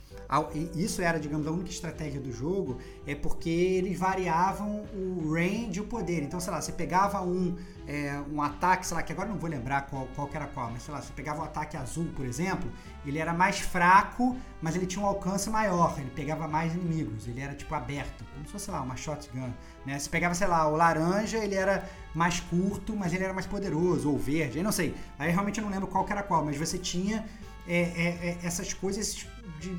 isso era, digamos, a única estratégia do jogo, é porque eles variavam o range e o poder. Então, sei lá, você pegava um, é, um ataque, sei lá, que agora não vou lembrar qual, qual era qual, mas sei lá, você pegava um ataque azul, por exemplo, ele era mais fraco, mas ele tinha um alcance maior, ele pegava mais inimigos, ele era tipo aberto, como se fosse, sei lá, uma shotgun. Né? Se pegava, sei lá, o laranja, ele era mais curto, mas ele era mais poderoso, ou verde, eu não sei. Aí realmente eu não lembro qual era qual, mas você tinha é, é, é, essas coisas de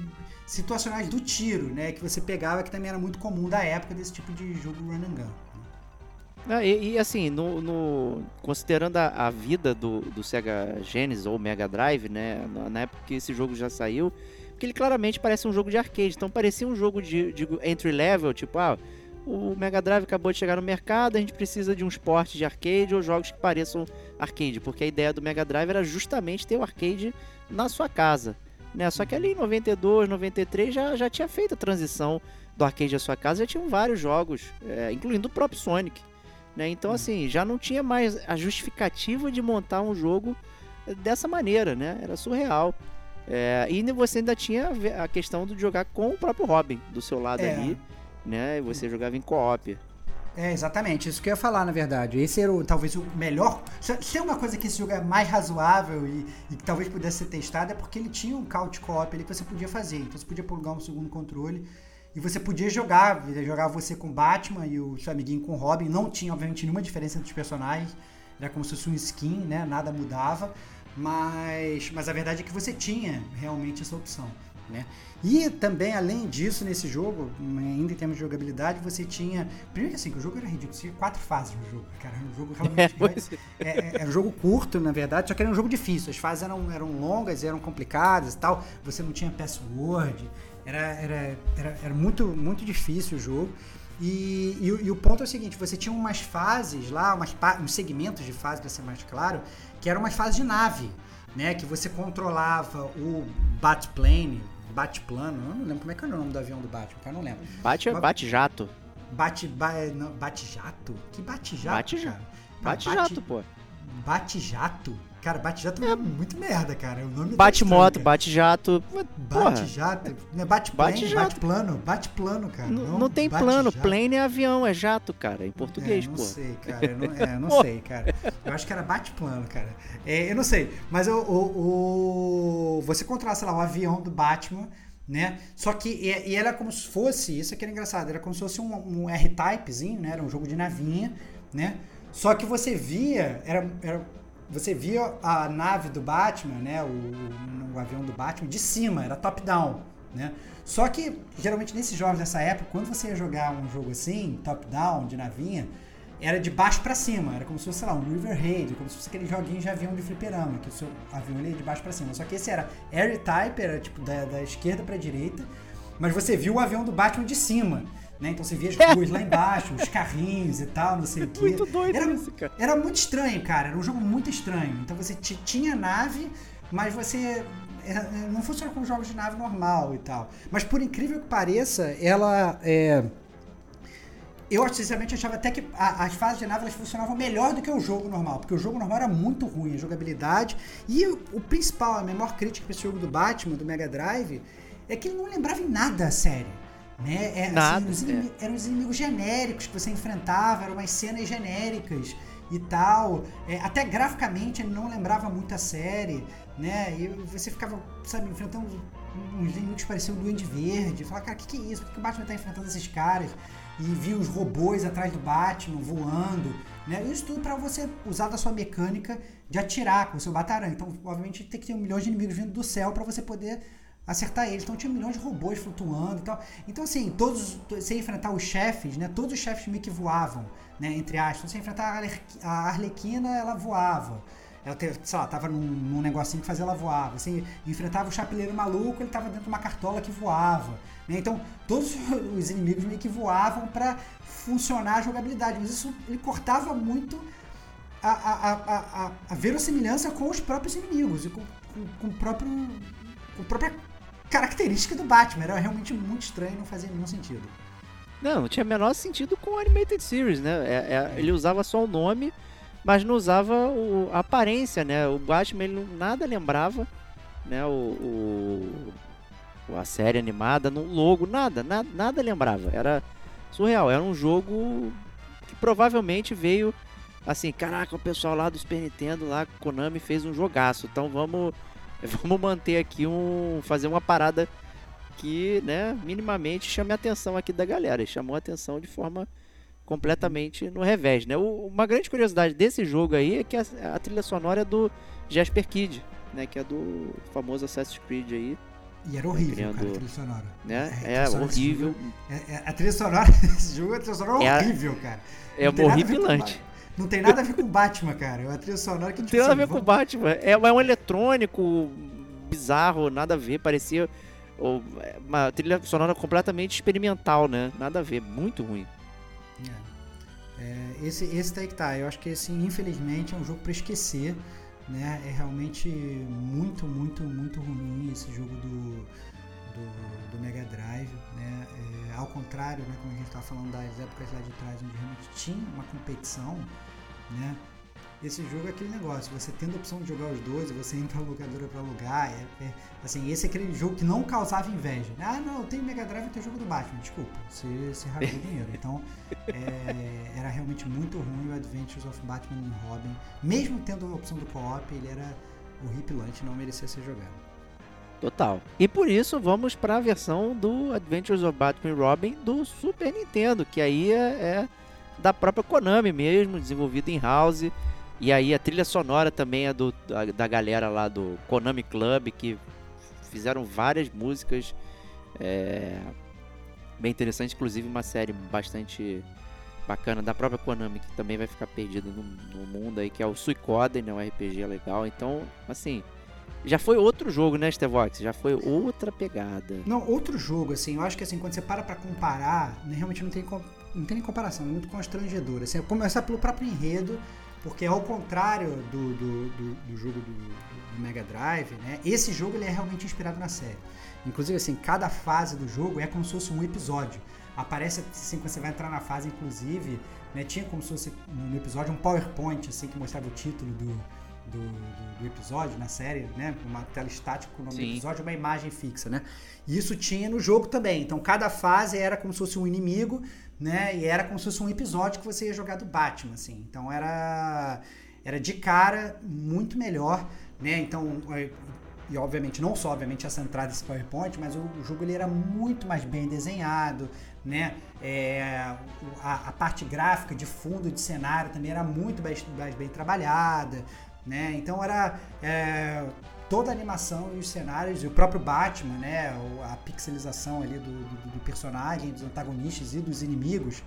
situacionais do tiro, né? Que você pegava, que também era muito comum da época desse tipo de jogo run and gun. Ah, E, e, assim, no, no- considerando a, a vida do, do Sega Genesis ou Mega Drive, né? Na, época que esse jogo já saiu, porque ele claramente parece um jogo de arcade. Então parecia um jogo de, de entry level, tipo, ah, o Mega Drive acabou de chegar no mercado, a gente precisa de uns portes de arcade ou jogos que pareçam arcade, porque a ideia do Mega Drive era justamente ter o arcade na sua casa. Né? Só que ali em 92, 93 já, já tinha feito a transição do arcade à sua casa, já tinham vários jogos, é, incluindo o próprio Sonic. Né? Então, assim, já não tinha mais a justificativa de montar um jogo dessa maneira, né? Era surreal. É, e você ainda tinha a questão de jogar com o próprio Robin do seu lado É. ali, né? E você jogava em co-op. É, exatamente, isso que eu ia falar, na verdade. Esse era o, talvez o melhor. Se tem uma coisa que esse jogo é mais razoável e, e que talvez pudesse ser testado, é porque ele tinha um couch co-op ali que você podia fazer. Então você podia plugar um segundo controle e você podia jogar. Jogar você com Batman e o seu amiguinho com Robin. Não tinha, obviamente, nenhuma diferença entre os personagens. Era como se fosse um skin, né? Nada mudava. Mas, mas a verdade é que você tinha realmente essa opção. Né? E também, além disso, nesse jogo, ainda em termos de jogabilidade, você tinha. Primeiro que assim, que o jogo era ridículo, tinha quatro fases no jogo, cara. Era um jogo realmente. pois é, é- era um jogo curto, na verdade, só que era um jogo difícil. As fases eram, eram longas, eram complicadas e tal. Você não tinha password. Era, era, era, era muito, muito difícil o jogo. E, e, o- e o ponto é o seguinte: você tinha umas fases lá, umas, uns segmentos de fase, para ser mais claro, que eram umas fases de nave, né? Que você controlava o Batplane, Batplano, eu não lembro como é que era o nome do avião do Batman, cara, eu não lembro. Bate, Mas- bate jato. Bate, ba, não, bate-jato? Que bate-jato, Bate- cara? Bate Bate- jato, pô. Bate-jato? Cara, bate-jato é muito merda, cara. O nome tá Bate estranho, moto, cara. bate jato. Porra, Bate-jato? Não é bate-plane? Bate-jato. Bate-plano? Bate-plano, cara. n- não tem plano. bate-jato. Plane é avião, é jato, cara. Em português, é, não pô. sei, cara. Eu não, é, não (laughs) sei, cara. Eu acho que era bate-plano, cara. É, eu não sei. Mas o, o, o- você controla, sei lá, o avião do Batman, né? Só que e, e era como se fosse, isso aqui era engraçado, era como se fosse um, um R-Typezinho, né? Era um jogo de navinha, né? Só que você via, era, era, você via a nave do Batman, né? O, o avião do Batman de cima, era top-down, né? Só que, geralmente, nesses jogos dessa época, quando você ia jogar um jogo assim, top-down, de navinha, era de baixo pra cima. Era como se fosse, sei lá, um River Raid, como se fosse aquele joguinho de avião de fliperama, que o seu avião ele é de baixo pra cima. Só que esse era Air Type, era tipo da, da esquerda pra direita, mas você viu o avião do Batman de cima. Né? Então você via as ruas lá embaixo, os carrinhos e tal, não sei o (laughs) quê. Muito doido era, isso, cara. Era muito estranho, cara. Era um jogo muito estranho. Então você ti- tinha nave, mas você era- não funciona como jogos de nave normal e tal. Mas por incrível que pareça, ela é, eu sinceramente achava até que a- as fases de nave elas funcionavam melhor do que o jogo normal, porque o jogo normal era muito ruim, a jogabilidade. E o, o principal, a menor crítica para esse jogo do Batman, do Mega Drive, é que ele não lembrava em nada a série. Né? É, assim, Nada, os é. eram os inimigos genéricos que você enfrentava, eram umas cenas genéricas e tal. É, até graficamente ele não lembrava muito a série, né? E você ficava, sabe, enfrentando uns inimigos que pareciam um duende verde. Falar, cara, o que, que é isso? Por que, que o Batman tá enfrentando esses caras? E vi os robôs atrás do Batman voando. Né? Isso tudo para você usar da sua mecânica de atirar com o seu batarang. Então, obviamente, tem que ter um milhão de inimigos vindo do céu para você poder acertar eles. Então tinha milhões de robôs flutuando e tal. Então, assim, todos. Você enfrentar os chefes, né? Todos os chefes meio que voavam, né? Entre aspas. Você enfrentar a Arlequina, ela voava. Ela, sei lá, tava num, num negocinho que fazia ela voar. Você enfrentava o chapeleiro maluco, ele tava dentro de uma cartola que voava. Né? Então, todos (laughs) os inimigos meio que voavam para funcionar a jogabilidade. Mas isso ele cortava muito a, a, a, a, a verossimilhança com os próprios inimigos e com, com, com o próprio. Com a própria característica do Batman. Era realmente muito estranho, não fazia nenhum sentido. Não, não tinha menor sentido com o Animated Series, né? É, é, ele usava só o nome mas não usava o, a aparência, né? O Batman ele não, nada lembrava, né? O, o, a série animada, no logo, nada, nada, nada lembrava. Era surreal. Era um jogo que provavelmente veio assim, caraca, o pessoal lá do Super Nintendo, lá Konami fez um jogaço. Então vamos, (laughs) vamos manter aqui um, fazer uma parada que, né, minimamente chame a atenção aqui da galera. E chamou a atenção de forma completamente no revés, né? O, uma grande curiosidade desse jogo aí é que a, a, trilha sonora é do Jasper Kidd, né? Que é do famoso Assassin's Creed aí. E era horrível, criando, cara, a trilha sonora. Né? É, é horrível. É, é, a trilha sonora (laughs) desse jogo, a trilha sonora é horrível, cara. É horripilante. Não tem nada a ver com Batman, cara. É a trilha sonora que Não tem nada a ver com o Batman. É, é um eletrônico bizarro, nada a ver. Parecia uma trilha sonora completamente experimental, né? Nada a ver. Muito ruim. É. É, esse, esse daí que tá. Eu acho que esse, infelizmente, é um jogo para esquecer. Né? É realmente muito, muito, muito ruim esse jogo do, do, do Mega Drive. Né? É, ao contrário, né, como a gente estava falando das épocas lá de trás, onde realmente tinha uma competição, né? esse jogo é aquele negócio, você tendo a opção de jogar os dois, você entra na locadora para alugar, é, é, assim, esse é aquele jogo que não causava inveja. Ah, não, eu tenho Mega Drive e tenho jogo do Batman, desculpa, você, você rasgou dinheiro. Então, é, era realmente muito ruim o Adventures of Batman e Robin, mesmo tendo a opção do co-op, ele era horripilante, não merecia ser jogado. Total. E por isso vamos para a versão do Adventures of Batman Robin do Super Nintendo, que aí é, é da própria Konami mesmo, desenvolvido em house e aí a trilha sonora também é do, da, da galera lá do Konami Club, que fizeram várias músicas é, bem interessantes, inclusive uma série bastante bacana da própria Konami, que também vai ficar perdida no, no, mundo aí, que é o Suicoden, né, um RPG legal. Então, assim, já foi outro jogo, né, Stevox? Já foi outra pegada. Não, outro jogo, assim, eu acho que assim, quando você para pra comparar, né, realmente não tem, não tem nem comparação, é muito constrangedor. Assim, começar pelo próprio enredo, porque ao contrário do, do, do, do jogo do, do, Mega Drive, né, esse jogo ele é realmente inspirado na série. Inclusive, assim, cada fase do jogo é como se fosse um episódio. Aparece assim, quando você vai entrar na fase, inclusive, né, tinha como se fosse no episódio um PowerPoint assim que mostrava o título do, do, do, do, episódio na série, né? Uma tela estática com o nome Sim. do episódio uma imagem fixa, né? E isso tinha no jogo também. Então cada fase era como se fosse um inimigo, né? E era como se fosse um episódio que você ia jogar do Batman, assim. Então era era de cara muito melhor, né? Então é, e obviamente não só obviamente essa entrada desse PowerPoint, mas o, jogo ele era muito mais bem desenhado, né? É, a, a, parte gráfica de fundo de cenário também era muito mais, mais bem trabalhada, né? Então era é, toda a animação e os cenários, e o próprio Batman, né? A pixelização ali do, do, do personagem, dos antagonistas e dos inimigos,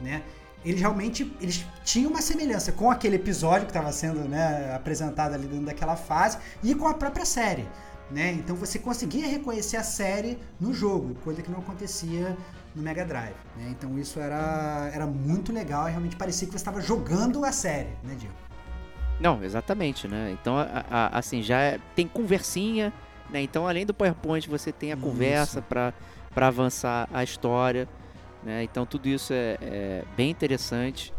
né? Eles realmente eles tinham uma semelhança com aquele episódio que estava sendo né, apresentado ali dentro daquela fase e com a própria série. Né? Então você conseguia reconhecer a série no jogo, coisa que não acontecia no Mega Drive. Né? Então isso era, era muito legal e realmente parecia que você estava jogando a série, né, Diego? Não, exatamente, né? Então, a, a, assim, já é, tem conversinha, né? Então, além do PowerPoint, você tem a conversa para avançar a história, né? Então, tudo isso é, é bem interessante.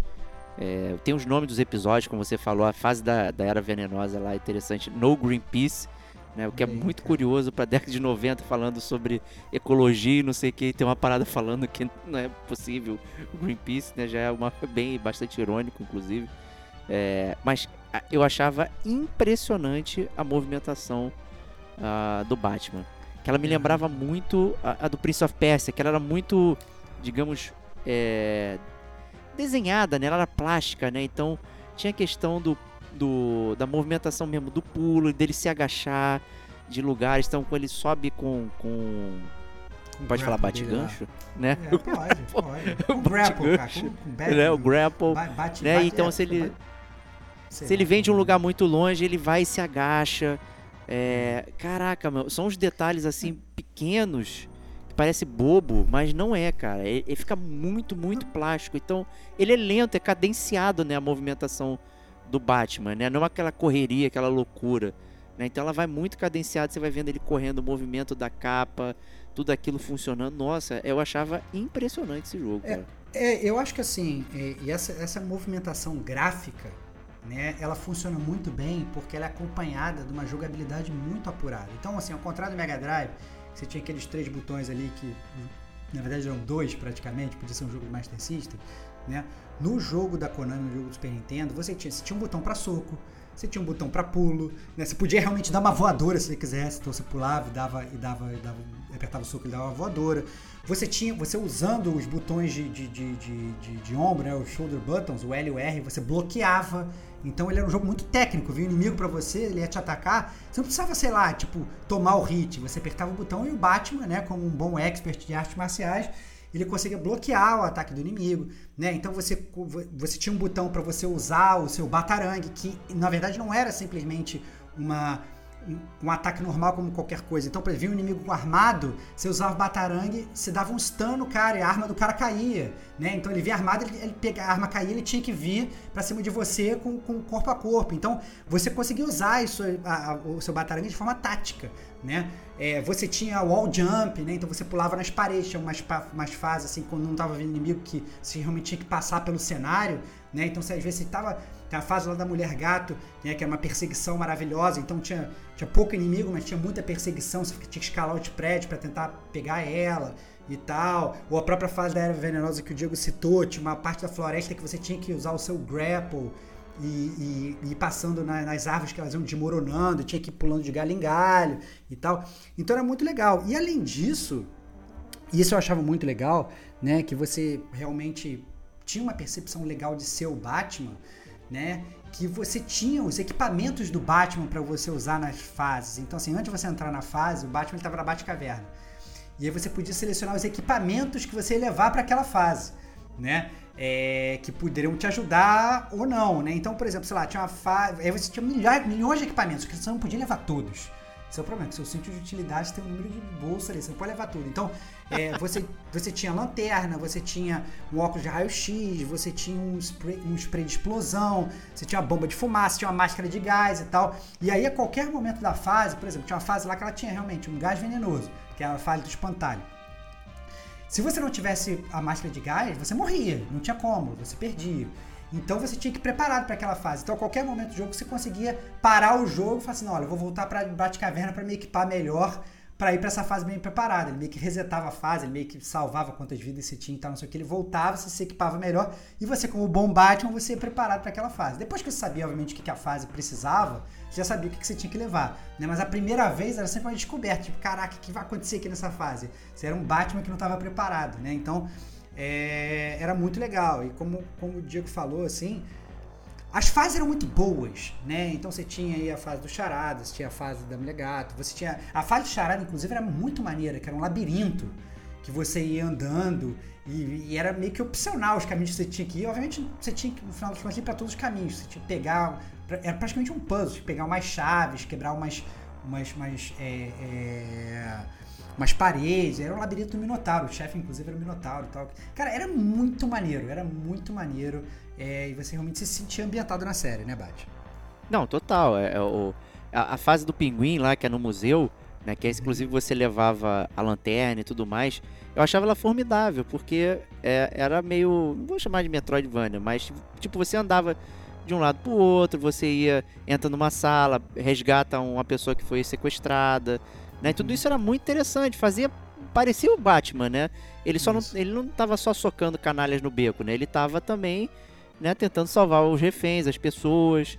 É, tem os nomes dos episódios, como você falou, a fase da, da Era Venenosa lá é interessante. No Greenpeace, né? O que é muito curioso para a década de 90 falando sobre ecologia e não sei o que, tem uma parada falando que não é possível o Greenpeace, né? Já é uma (laughs) bem bastante irônico, inclusive. É, mas eu achava impressionante a movimentação uh, do Batman. que ela me lembrava muito a, a do Prince of Persia, que ela era muito, digamos, é, desenhada, né? Ela era plástica, né? Então tinha a questão do, do, da movimentação mesmo, do pulo, dele se agachar de lugares. Então, quando ele sobe com. com pode falar bate-gancho, né? É, pode, (laughs) pode. Com grapple, cara. Com, com né? O grapple. ba- bate, né? bate- Então, é, se ele- bate- sei Se ele vem de um lugar muito longe, ele vai e se agacha. É, caraca, meu, são uns detalhes assim pequenos que parece bobo, mas não é, cara. Ele, ele fica muito, muito plástico. Então, ele é lento, é cadenciado, né, a movimentação do Batman, né? Não é aquela correria, aquela loucura, né? Então ela vai muito cadenciada, você vai vendo ele correndo, o movimento da capa, tudo aquilo funcionando. Nossa, eu achava impressionante esse jogo, É, cara. É, eu acho que assim, é, e essa, essa movimentação gráfica, né, ela funciona muito bem porque ela é acompanhada de uma jogabilidade muito apurada. Então, assim, ao contrário do Mega Drive, você tinha aqueles três botões ali que, na verdade, eram dois praticamente, podia ser um jogo de Master System, né? No jogo da Konami, no jogo do Super Nintendo, você tinha, você tinha um botão para soco, você tinha um botão para pulo, né? Você podia realmente dar uma voadora se você quisesse, então você pulava e dava e dava, e dava apertava o soco e dava uma voadora. Você tinha, você usando os botões de, de, de, de, de, de ombro, né, os shoulder buttons, o L e o R, você bloqueava. Então ele era um jogo muito técnico, vinha inimigo pra você, ele ia te atacar, você não precisava, sei lá, tipo, tomar o hit, você apertava o botão e o Batman, né, como um bom expert de artes marciais, ele conseguia bloquear o ataque do inimigo, né? Então você, você tinha um botão para você usar o seu batarangue, que na verdade não era simplesmente uma um, ataque normal como qualquer coisa. Então, exemplo, vinha um inimigo armado, você usava o batarangue, você dava um stun no cara e a arma do cara caía, né? Então ele via armado, ele, ele pega, a arma caía, ele tinha que vir pra cima de você com, com corpo a corpo. Então você conseguia usar isso, a- a- o seu batarangue de forma tática, né? É, você tinha wall jump, né? Então você pulava nas paredes, tinha umas, umas fases assim, quando não tava vindo inimigo, que você realmente tinha que passar pelo cenário, né? Então você, às vezes você tava. Tem a fase lá da mulher gato, né? Que é uma perseguição maravilhosa. Então tinha, tinha pouco inimigo, mas tinha muita perseguição. Você tinha que escalar os prédios para tentar pegar ela e tal. Ou a própria fase da Era Venenosa que o Diego citou, tinha uma parte da floresta que você tinha que usar o seu grapple e, e- e passando na- nas árvores que elas iam desmoronando, tinha que ir pulando de galho em galho e tal. Então era muito legal. E além disso, isso eu achava muito legal, né? Que você realmente tinha uma percepção legal de ser o Batman, né? Que você tinha os equipamentos do Batman para você usar nas fases. Então, assim, antes de você entrar na fase, o Batman estava na Batcaverna. E aí você podia selecionar os equipamentos que você ia levar para aquela fase, né? É, que poderiam te ajudar ou não, né? Então, por exemplo, sei lá, tinha uma fase. Aí você tinha milhares, milhões de equipamentos, que você não podia levar todos. Esse é o problema, que seu cinto de utilidade tem um número de bolsa ali, você não pode levar tudo. Então, é, você, você tinha lanterna, você tinha um óculos de raio-x, você tinha um spray, um spray de explosão, você tinha uma bomba de fumaça, tinha uma máscara de gás e tal. E aí, a qualquer momento da fase, por exemplo, tinha uma fase lá que ela tinha realmente um gás venenoso, que é a fase do espantalho. Se você não tivesse a máscara de gás, você morria, não tinha como, você perdia. Então você tinha que ir preparado para aquela fase. Então a qualquer momento do jogo você conseguia parar o jogo e falar assim: olha, eu vou voltar para Batcaverna para me equipar melhor para ir para essa fase bem preparada. Ele meio que resetava a fase, ele meio que salvava quantas vidas você tinha e tal, não sei o que. Ele voltava, você se equipava melhor e você, como bom Batman, você ia preparado para aquela fase. Depois que você sabia, obviamente, o que que a fase precisava, você já sabia o que que você tinha que levar. Né? Mas a primeira vez era sempre uma descoberta: tipo, caraca, o que vai acontecer aqui nessa fase? Você era um Batman que não estava preparado, né? Então é, era muito legal. E como, como o Diego falou, assim, as fases eram muito boas, né? Então você tinha aí a fase do Charada, você tinha a fase da Mulher Gato, você tinha. A fase do Charada, inclusive, era muito maneira, que era um labirinto que você ia andando e, e era meio que opcional os caminhos que você tinha que ir. Obviamente, você tinha que, no final das contas, ir para todos os caminhos. Você tinha que pegar. Era praticamente um puzzle, pegar umas chaves, quebrar umas. umas, umas é, é, umas paredes, era um labirinto do Minotauro, o chefe inclusive era o Minotauro e tal. Cara, era muito maneiro, era muito maneiro. É, e você realmente se sentia ambientado na série, né, Bate? Não, total. É, é o, a, a fase do pinguim lá, que é no museu, né? Que é, inclusive você levava a lanterna e tudo mais. Eu achava ela formidável, porque é, era meio. Não vou chamar de Metroidvania, mas tipo, você andava de um lado pro outro, você ia, entra numa sala, resgata uma pessoa que foi sequestrada, né? E tudo isso era muito interessante, fazia. Parecia o Batman, né? Ele só não, ele não tava só socando canalhas no beco, né? Ele tava também, né, tentando salvar os reféns, as pessoas,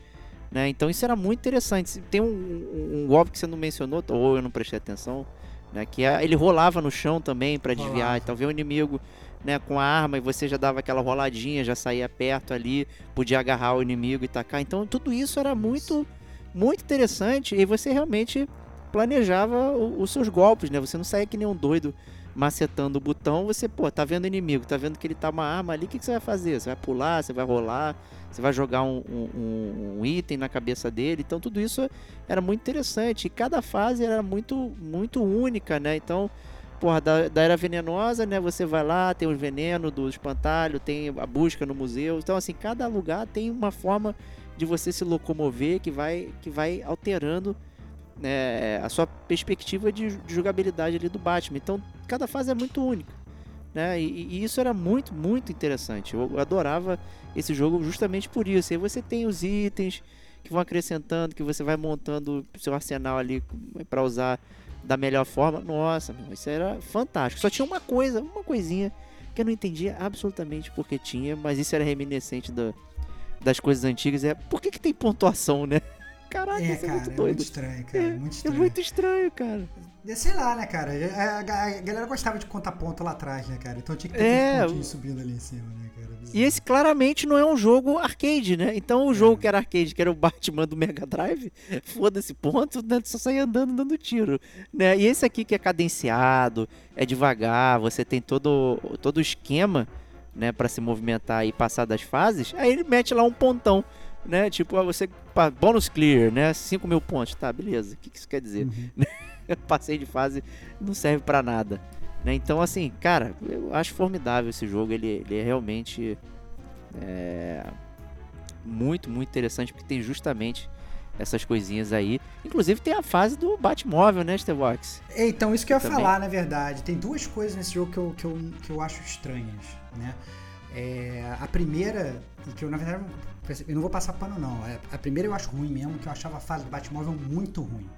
né? Então isso era muito interessante. Tem um, um, um golpe que você não mencionou, ou eu não prestei atenção, né? Que é- ele rolava no chão também para desviar. Então vê o inimigo né, com a arma e você já dava aquela roladinha, já saía perto ali, podia agarrar o inimigo e tacar. Então tudo isso era muito, muito interessante e você realmente planejava os seus golpes, né? Você não saía que nem um doido macetando o botão, você, pô, tá vendo o inimigo, tá vendo que ele tá uma arma ali, o que, que você vai fazer? Você vai pular, você vai rolar, você vai jogar um, um- um- item na cabeça dele. Então tudo isso era muito interessante. E cada fase era muito, muito única, né? Então, porra, da, da Era Venenosa, né? Você vai lá, tem os venenos do espantalho, tem a busca no museu. Então, assim, cada lugar tem uma forma de você se locomover que vai, que vai alterando né, a sua perspectiva de, de jogabilidade ali do Batman. Então, cada fase é muito única. Né? E, e isso era muito, muito interessante. Eu adorava esse jogo justamente por isso. E aí você tem os itens que vão acrescentando, que você vai montando seu arsenal ali para usar da melhor forma. Nossa, meu, isso era fantástico. Só tinha uma coisa, uma coisinha que eu não entendia absolutamente porque tinha, mas isso era reminiscente da- das coisas antigas. É por que, que tem pontuação, né? Caraca, É, isso é cara, muito é doido. muito estranho, cara. É, muito É estranho. muito estranho, cara. É, Sei lá, né, cara? A, galera gostava de contar ponto lá atrás, né, cara? Então tinha que ter É, subindo ali em cima, né, cara? E esse claramente não é um jogo arcade, né? Então o jogo que era arcade, que era o Batman do Mega Drive, (laughs) foda-se ponto, né? só sair andando dando tiro, né? E esse aqui que é cadenciado, é devagar, você tem todo todo o esquema, né, para se movimentar e passar das fases. Aí ele mete lá um pontão, né? Tipo, você pá, bônus clear, né? 5 mil pontos, tá? Beleza. O que que isso quer dizer? Uhum. (laughs) Passei de fase, não serve pra nada. Né? Então, assim, cara, eu acho formidável esse jogo. Ele, ele é realmente é, muito, muito interessante porque tem justamente essas coisinhas aí. Inclusive tem a fase do Batmóvel, né, Stevox? É, então, isso que eu ia Também. falar, na verdade. Tem duas coisas nesse jogo que eu, que eu, que eu acho estranhas, né? É, a primeira, que eu, na verdade, eu não vou passar pano, não. É, A primeira eu acho ruim mesmo, que eu achava a fase do Batmóvel muito ruim.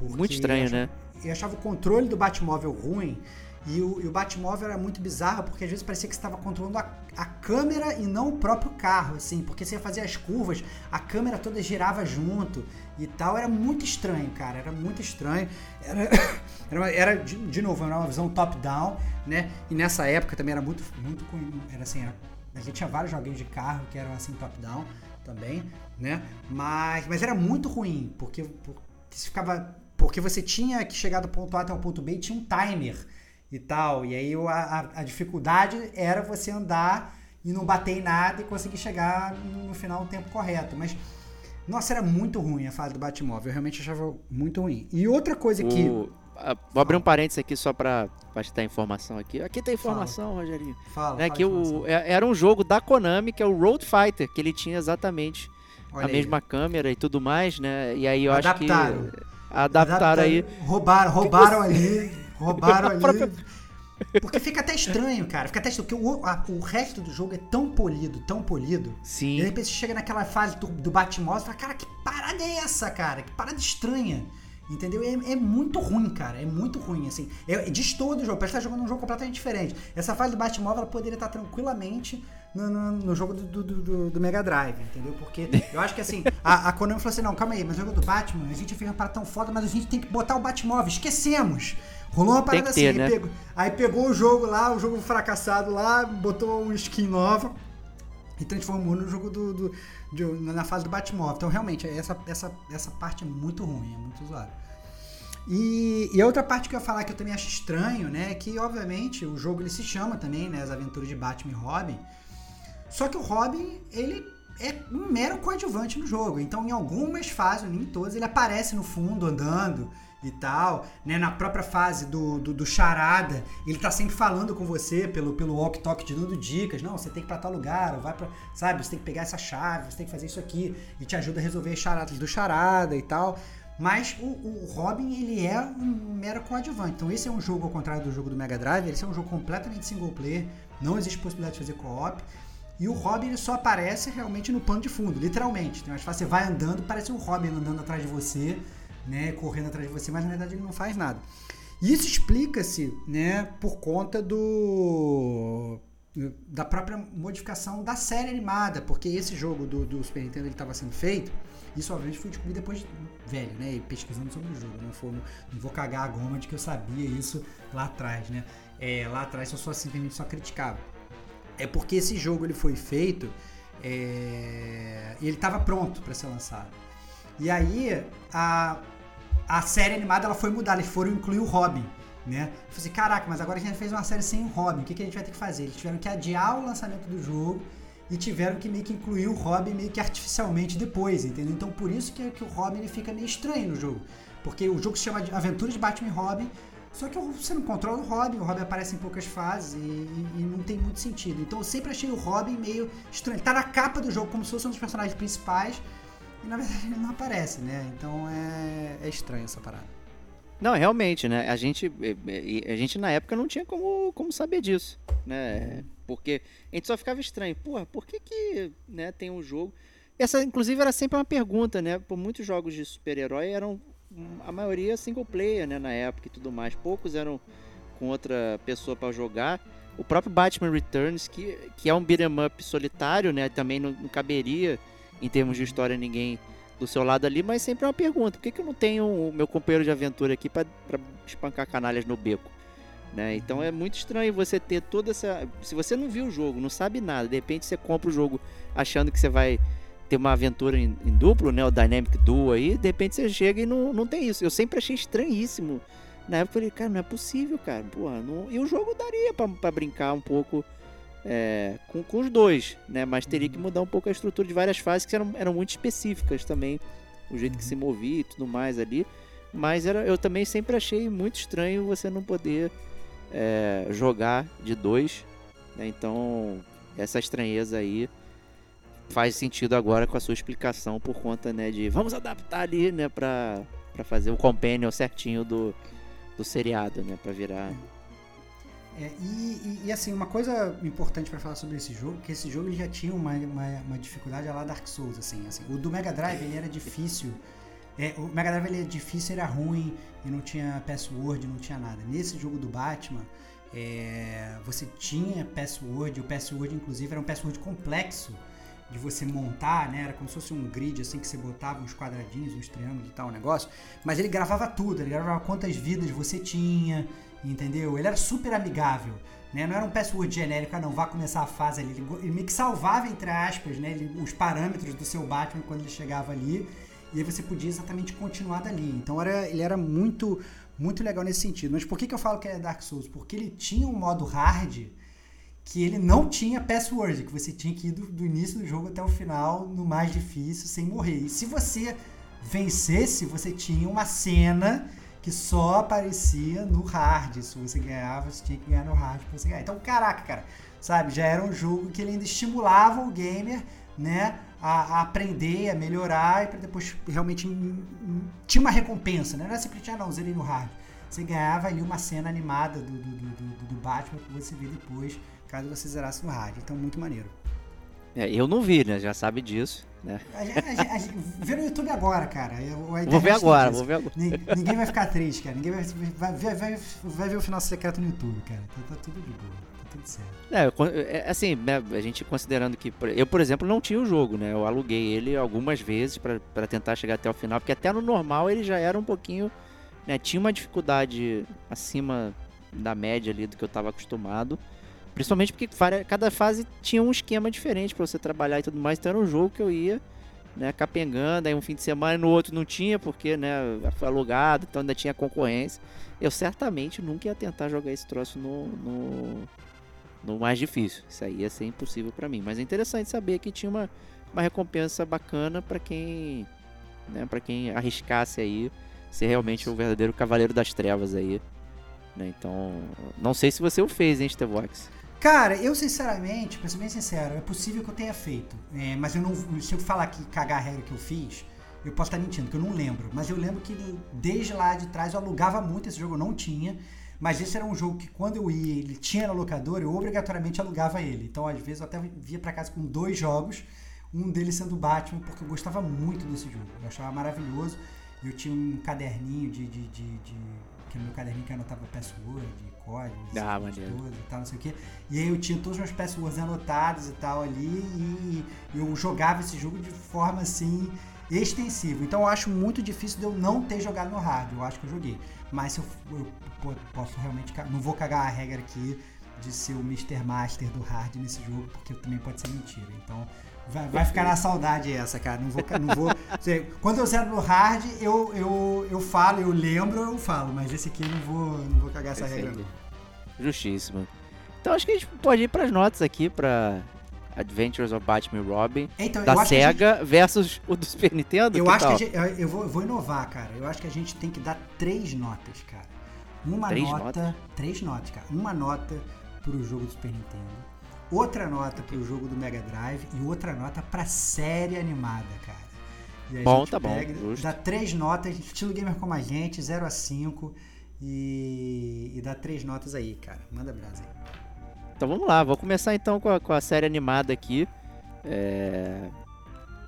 Muito estranho, eu achava- né? Eu achava o controle do Batmóvel ruim e o, e o Batmóvel era muito bizarro, porque às vezes parecia que você estava controlando a, a câmera e não o próprio carro, assim, porque você fazia as curvas, a câmera toda girava junto e tal. Era muito estranho, cara, era muito estranho. Era, (coughs) era, era, de, de novo, era uma visão top-down, né? E nessa época também era muito, muito, era assim, era, a gente tinha vários joguinhos de carro que eram assim top-down também, né? Mas, mas era muito ruim, porque, porque ficava porque você tinha que chegar do ponto A até o ponto B e tinha um timer e tal. E aí a, a- a dificuldade era você andar e não bater em nada e conseguir chegar no, final no tempo correto. Mas, nossa, era muito ruim a fase do Batmóvel. Eu realmente achava muito ruim. E outra coisa que. O- a- vou abrir um parênteses aqui só te dar informação aqui. Aqui tem informação, Rogerinho. Fala, Né, fala que a o, informação. é- era um jogo da Konami, que é o Road Fighter, que ele tinha exatamente Olha a aí. mesma câmera e tudo mais, né? E aí eu acho Adaptaram. que adaptaram aí. Roubaram, roubaram ali. Roubaram (laughs) ali. própria- Porque fica até estranho, cara. Fica até estranho. Porque o, a- o resto do jogo é tão polido, tão polido. E de Sim. repente você chega naquela fase do, do Batmóvel e fala, cara, que parada é essa, cara? Que parada estranha. Entendeu? É, é muito ruim, cara. É muito ruim, assim. É, destoa do jogo. Parece que tá jogando um jogo completamente diferente. Essa fase do Batmóvel ela poderia estar tranquilamente no, no- no jogo do, do, do- do Mega Drive, entendeu? Porque eu acho que assim, a, a Konami falou assim: não, calma aí, mas o jogo do Batman, a gente fez uma parada tão foda, mas a gente tem que botar o Batmóvel. Esquecemos. Rolou uma parada ter, assim, aí, né? pegou, aí pegou o jogo lá, o jogo fracassado lá, botou uma skin nova e transformou no jogo do, do- de- na fase do Batmóvel. Então, realmente, essa, essa, essa parte é muito ruim, é muito zoada. E, e outra parte que eu ia falar que eu também acho estranho, né, é que, obviamente, o jogo ele se chama também, né, As Aventuras de Batman e Robin. Só que o Robin, ele é um mero coadjuvante no jogo. Então, em algumas fases, nem em todas, ele aparece no fundo andando e tal, né? Na própria fase do, do, do charada, ele tá sempre falando com você pelo, pelo walk-talk, te dando dicas. Não, você tem que ir pra tal lugar, ou vai pra. Sabe, você tem que pegar essa chave, você tem que fazer isso aqui, e te ajuda a resolver as charadas do charada e tal. Mas o, o Robin, ele é um mero coadjuvante. Então, esse é um jogo, ao contrário do jogo do Mega Drive, esse é um jogo completamente single player, não existe possibilidade de fazer co-op. E o Robin ele só aparece realmente no pano de fundo, literalmente. Umas fases, você vai andando, parece um Robin andando atrás de você, né, correndo atrás de você, mas na verdade ele não faz nada. E isso explica-se, né, por conta do da própria modificação da série animada, porque esse jogo do, do Super Nintendo estava sendo feito, isso obviamente fui descobrir depois velho, né, e pesquisando sobre o jogo, não, for, não vou cagar a goma de que eu sabia isso lá atrás, né, é, lá atrás eu só simplesmente só criticava. É porque esse jogo ele foi feito é, e ele estava pronto para ser lançado. E aí a, a série animada ela foi mudada, eles foram incluir o Robin né? Eu falei assim, caraca, mas agora a gente fez uma série sem o Robin, o que, que a gente vai ter que fazer? Eles tiveram que adiar o lançamento do jogo e tiveram que meio que incluir o Robin meio que artificialmente depois, entendeu? Então por isso que, que o Robin ele fica meio estranho no jogo. Porque o jogo se chama Aventuras de Batman e Robin, só que você não controla o Robin, o Robin aparece em poucas fases e, e, e, não tem muito sentido. Então eu sempre achei o Robin meio estranho. Ele tá na capa do jogo como se fosse um dos personagens principais e na verdade ele não aparece, né? Então é, é estranho essa parada. Não, realmente, né? A gente, a gente na época não tinha como, como saber disso, né? Porque a gente só ficava estranho. Porra, por que que né, tem um jogo... Essa, inclusive, era sempre uma pergunta, né? Por muitos jogos de super-herói eram, a maioria, single player, né? Na época e tudo mais. Poucos eram com outra pessoa para jogar. O próprio Batman Returns, que, que é um beat'em up solitário, né? Também não, não caberia, em termos de história, ninguém do seu lado ali, mas sempre é uma pergunta: por que, que eu não tenho o meu companheiro de aventura aqui para espancar canalhas no beco? Né? Então é muito estranho você ter toda essa. Se você não viu o jogo, não sabe nada, de repente você compra o jogo achando que você vai ter uma aventura em, em duplo, né? O Dynamic Duo aí, de repente você chega e não, não tem isso. Eu sempre achei estranhíssimo. Na época eu falei, cara, não é possível, cara. Porra, não... E o jogo daria para brincar um pouco é, com, com os dois, né? Mas teria que mudar um pouco a estrutura de várias fases que eram, eram muito específicas também, o jeito que se movia e tudo mais ali. Mas era, eu também sempre achei muito estranho você não poder é, jogar de dois. Né? Então, essa estranheza aí faz sentido agora com a sua explicação por conta né, de vamos adaptar ali né, para fazer o companion certinho do, do seriado, né, para virar é, e, e, e, assim, uma coisa importante para falar sobre esse jogo, que esse jogo ele já tinha uma, uma, uma dificuldade lá Dark Souls, assim, assim. O do Mega Drive ele era difícil. É, o Mega Drive ele era difícil, era ruim e não tinha password, não tinha nada. Nesse jogo do Batman, é, você tinha password, o password inclusive era um password complexo de você montar, né? Era como se fosse um grid assim que você botava uns quadradinhos, uns triângulos e tal, um negócio. Mas ele gravava tudo, ele gravava quantas vidas você tinha, entendeu? Ele era super amigável, né? Não era um password genérico, ah, não, vá começar a fase ali. Ele, ele meio que salvava, entre aspas, né? Ele, os parâmetros do seu Batman quando ele chegava ali, e aí você podia exatamente continuar dali. Então era, ele era muito, muito legal nesse sentido. Mas por que, que eu falo que é Dark Souls? Porque ele tinha um modo hard que ele não tinha password, que você tinha que ir do, do início do jogo até o final, no mais difícil, sem morrer. E se você vencesse, você tinha uma cena que só aparecia no hard. Se você ganhava, você tinha que ganhar no hard pra você ganhar. Então, caraca, cara, sabe? Já era um jogo que ele ainda estimulava o gamer, né? A, a aprender, a melhorar e para depois realmente tinha uma recompensa, né? Não era simplesmente, ah, não, zerei no hard. Você ganhava ali uma cena animada do, do, do, do Batman que você vê depois, caso você zerasse no hard. Então, muito maneiro. É, eu não vi, né? Já sabe disso. Né? A, a, a, vê no YouTube agora, cara. Vou ver agora, vou ver agora. Ninguém vai ficar triste, cara. Ninguém vai, vai, vai, vai ver o final secreto no YouTube, cara. Tá, tá tudo de boa. Tá tudo certo. É, é, assim, né, a gente considerando que. Eu, por exemplo, não tinha o jogo, né? Eu aluguei ele algumas vezes para tentar chegar até o final, porque até no normal ele já era um pouquinho. Né, tinha uma dificuldade acima da média ali do que eu estava acostumado. Principalmente porque cada fase tinha um esquema diferente para você trabalhar e tudo mais. Então era um jogo que eu ia, né, capengando, aí um fim de semana e no outro não tinha, porque, né, foi alugado, então ainda tinha concorrência. Eu certamente nunca ia tentar jogar esse troço no, no, no mais difícil. Isso aí ia ser impossível para mim. Mas é interessante saber que tinha uma, uma recompensa bacana para quem, né, para quem arriscasse aí ser realmente o verdadeiro cavaleiro das trevas aí. Né? Então, não sei se você o fez, hein, Stevox? Cara, eu sinceramente, pra ser bem sincero, é possível que eu tenha feito. É, mas eu não. Se eu falar que cagar a regra que eu fiz, eu posso estar mentindo, que eu não lembro. Mas eu lembro que desde lá de trás eu alugava muito esse jogo, eu não tinha. Mas esse era um jogo que quando eu ia, ele tinha na locadora, eu obrigatoriamente alugava ele. Então, às vezes, eu até via para casa com dois jogos, um deles sendo Batman, porque eu gostava muito desse jogo. Eu achava maravilhoso. Eu tinha um caderninho de, de, de, de que no meu caderninho que anotava password, códigos, Ah, coisas e tal, não sei o quê. E aí eu tinha todos os meus passwords anotados e tal ali e eu jogava esse jogo de forma assim extensiva. Então eu acho muito difícil de eu não ter jogado no hard. Eu acho que eu joguei. Mas se eu, eu po- posso realmente. Não vou cagar a regra aqui de ser o Mr. Master do hard nesse jogo, porque também pode ser mentira. Então. Vai, vai ficar na saudade essa, cara. Não vou. Não vou (laughs) quando eu zero no hard, eu, eu, eu falo, eu lembro, eu falo. Mas esse aqui eu não vou, não vou cagar essa regra. Justíssimo. Então acho que a gente pode ir pras notas aqui pra Adventures of Batman Robin. Então, Da eu acho que a gente- SEGA versus o do Super Nintendo. Eu acho tal? que gente, eu, eu vou, eu vou inovar, cara. Eu acho que a gente tem que dar três notas, cara. Uma Três nota. notas? Três notas, cara. Uma nota pro jogo do Super Nintendo. Outra nota pro jogo do Mega Drive e outra nota pra série animada, cara. E aí a Bom, gente tá bom, pega, justo. Dá três notas, estilo gamer como a gente, 0 a 5 e, e dá três notas aí, cara. Manda brasa aí. Então vamos lá, vou começar então com a, com a série animada aqui. É...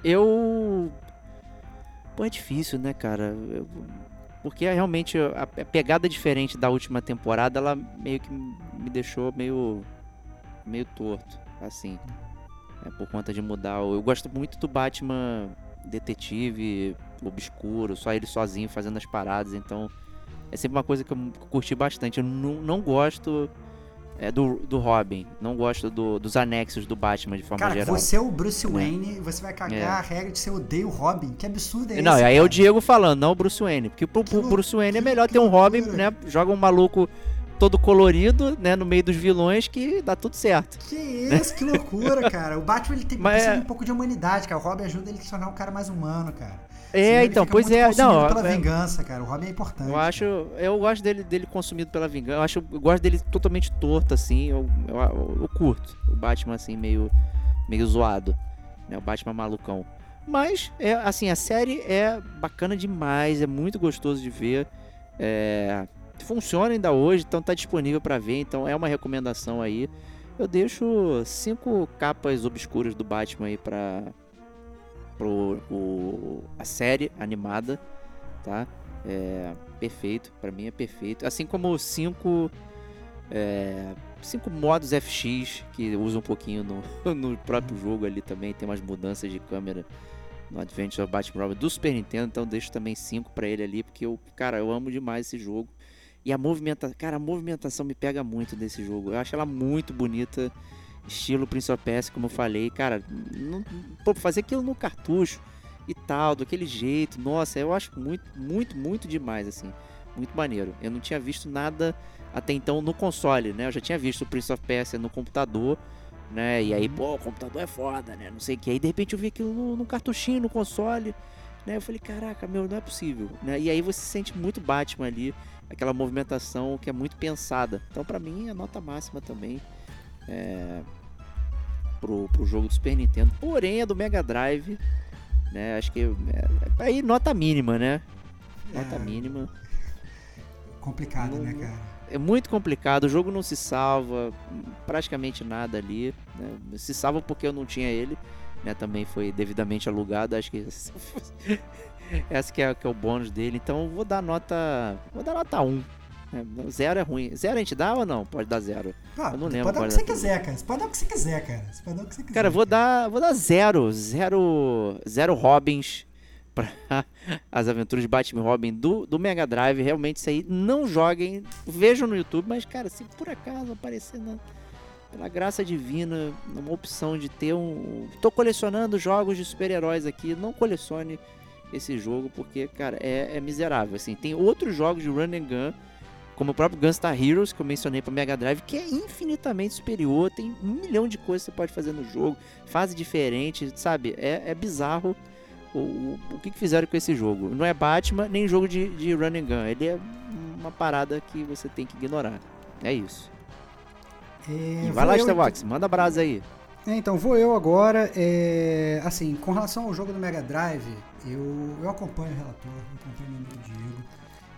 Eu. Pô, é difícil, né, cara? Eu- Porque é realmente a pegada diferente da última temporada, ela meio que me deixou meio. Meio torto, assim. É, por conta de mudar. o- Eu gosto muito do Batman detetive, obscuro, só ele sozinho fazendo as paradas, então. É sempre uma coisa que eu curti bastante. Eu não, não gosto é, do, do Robin. Não gosto do- dos anexos do Batman de forma Cara, geral. você é o Bruce Né? Wayne, você vai cagar É. a regra de você odeia o Robin. Que absurdo é esse? Não, aí é o cara? Diego falando, não o Bruce Wayne. Porque pro, pro Bruce Wayne é melhor ter um Robin, né? Joga um maluco todo colorido, né? No meio dos vilões que dá tudo certo. Que isso, que loucura, (laughs) cara. O Batman ele tem Mas precisa é- um pouco de humanidade, cara. O Robin ajuda ele a se tornar um cara mais humano, cara. Senão É, ele então, pois é. consumido Não, pela é- vingança, cara. O Robin é importante. Eu acho, eu gosto dele, dele consumido pela vingança. Eu acho, eu gosto dele totalmente torto assim. Eu, eu, eu curto o Batman assim meio, meio zoado, né? O Batman malucão. Mas é assim, a série é bacana demais, é muito gostoso de ver. É, funciona ainda hoje, então tá disponível pra ver. Então é uma recomendação aí. Eu deixo cinco capas obscuras do Batman aí pra pro o, a série animada, tá? É perfeito, pra mim é perfeito. Assim como cinco é, cinco modos FX que usa um pouquinho no, (laughs) no próprio jogo ali também, tem umas mudanças de câmera no Adventure of Batman Robin do Super Nintendo, então deixo também cinco pra ele ali, porque eu, cara, eu amo demais esse jogo. E a movimentação, cara, a movimentação me pega muito desse jogo. Eu acho ela muito bonita, estilo Prince of Persia, como eu falei, cara, não, pô, fazer aquilo no cartucho e tal, daquele jeito, nossa, eu acho muito, muito, muito demais, assim, muito maneiro. Eu não tinha visto nada até então no console, né? Eu já tinha visto o Prince of Persia no computador, né? E aí, pô, o computador é foda, né? Não sei o que. Aí de repente eu vi aquilo no, no cartuchinho, no console, né? Eu falei, caraca, meu, não é possível, né? E aí você sente muito Batman ali, aquela movimentação que é muito pensada. Então, pra mim, é nota máxima também. É, pro, pro jogo do Super Nintendo. Porém, a do Mega Drive, né? Acho que é, é aí nota mínima, né? Nota É. mínima. Complicado, Não- né, cara? É muito complicado, o jogo não se salva, praticamente nada ali. né? Se salva porque eu não tinha ele, né? Também foi devidamente alugado, acho que (laughs) essa que é, que é o bônus dele. Então vou dar nota, vou dar nota 1. né? Zero é ruim. Zero a gente dá ou não? Pode dar zero. Ah, Eu não lembro pode dar o que você era quiser, cara. Você pode dar o que você quiser, cara. Você pode dar o que você quiser. Cara, vou dar, vou dar zero, zero, zero Robins para (laughs) as aventuras de Batman Robin do, do Mega Drive. Realmente isso aí, não joguem, vejam no YouTube, mas cara, se por acaso aparecer na, pela graça divina, uma opção de ter um, tô colecionando jogos de super-heróis aqui, não colecione esse jogo porque, cara, é, é miserável. Assim, tem outros jogos de run and gun como o próprio Gunstar Heroes, que eu mencionei para Mega Drive, que é infinitamente superior, tem um milhão de coisas que você pode fazer no jogo, fase diferente, sabe? É, é bizarro o, o, o que, que fizeram com esse jogo. Não é Batman, nem jogo de, de run and gun, ele é uma parada que você tem que ignorar. É isso. É, E vai lá, eu, Starbox, manda brasa aí. É, então, vou eu agora. é, assim, com relação ao jogo do Mega Drive, eu, eu acompanho o relator, eu acompanho o nome do Diego.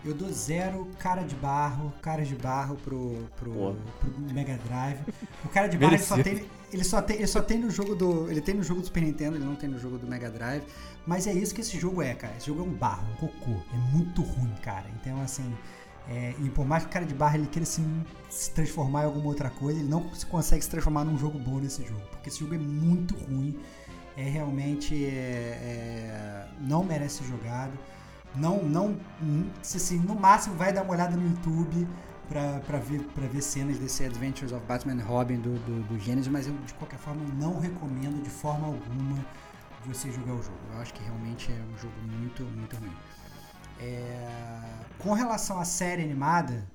Eu dou zero cara de barro, cara de barro pro, pro, pro Mega Drive. O cara de barro ele só, tem, ele, só tem, ele só tem no jogo do. Ele tem no jogo do Super Nintendo, ele não tem no jogo do Mega Drive. Mas é isso que esse jogo é, cara. Esse jogo é um barro, um cocô. É muito ruim, cara. Então, assim. É, e por mais que o cara de barra ele queira se, se, transformar em alguma outra coisa, ele não consegue se transformar num jogo bom nesse jogo. Porque esse jogo é muito ruim. É realmente. É, é, não merece ser jogado. Não, não. Assim, no máximo vai dar uma olhada no YouTube para ver, pra ver cenas desse Adventures of Batman Robin do, do, do Gênesis, mas eu de qualquer forma não recomendo de forma alguma você jogar o jogo. Eu acho que realmente é um jogo muito, muito ruim. É, com relação à série animada,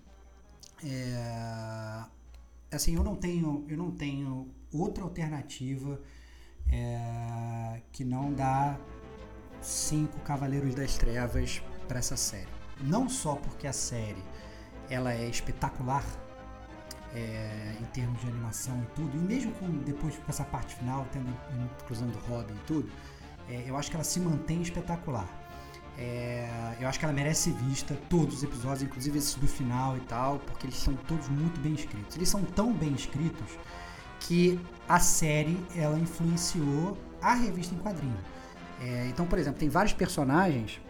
é, assim, eu não tenho, eu não tenho outra alternativa é, que não dá cinco Cavaleiros das Trevas para essa série. Não só porque a série ela é espetacular é, em termos de animação e tudo, e mesmo com, depois com essa parte final, tendo inclusão do Robin e tudo, é, eu acho que ela se mantém espetacular. É, eu acho que ela merece ser vista, todos os episódios, inclusive esses do final e tal, porque eles são todos muito bem escritos. Eles são tão bem escritos que a série ela influenciou a revista em quadrinho. É, então, por exemplo, tem vários personagens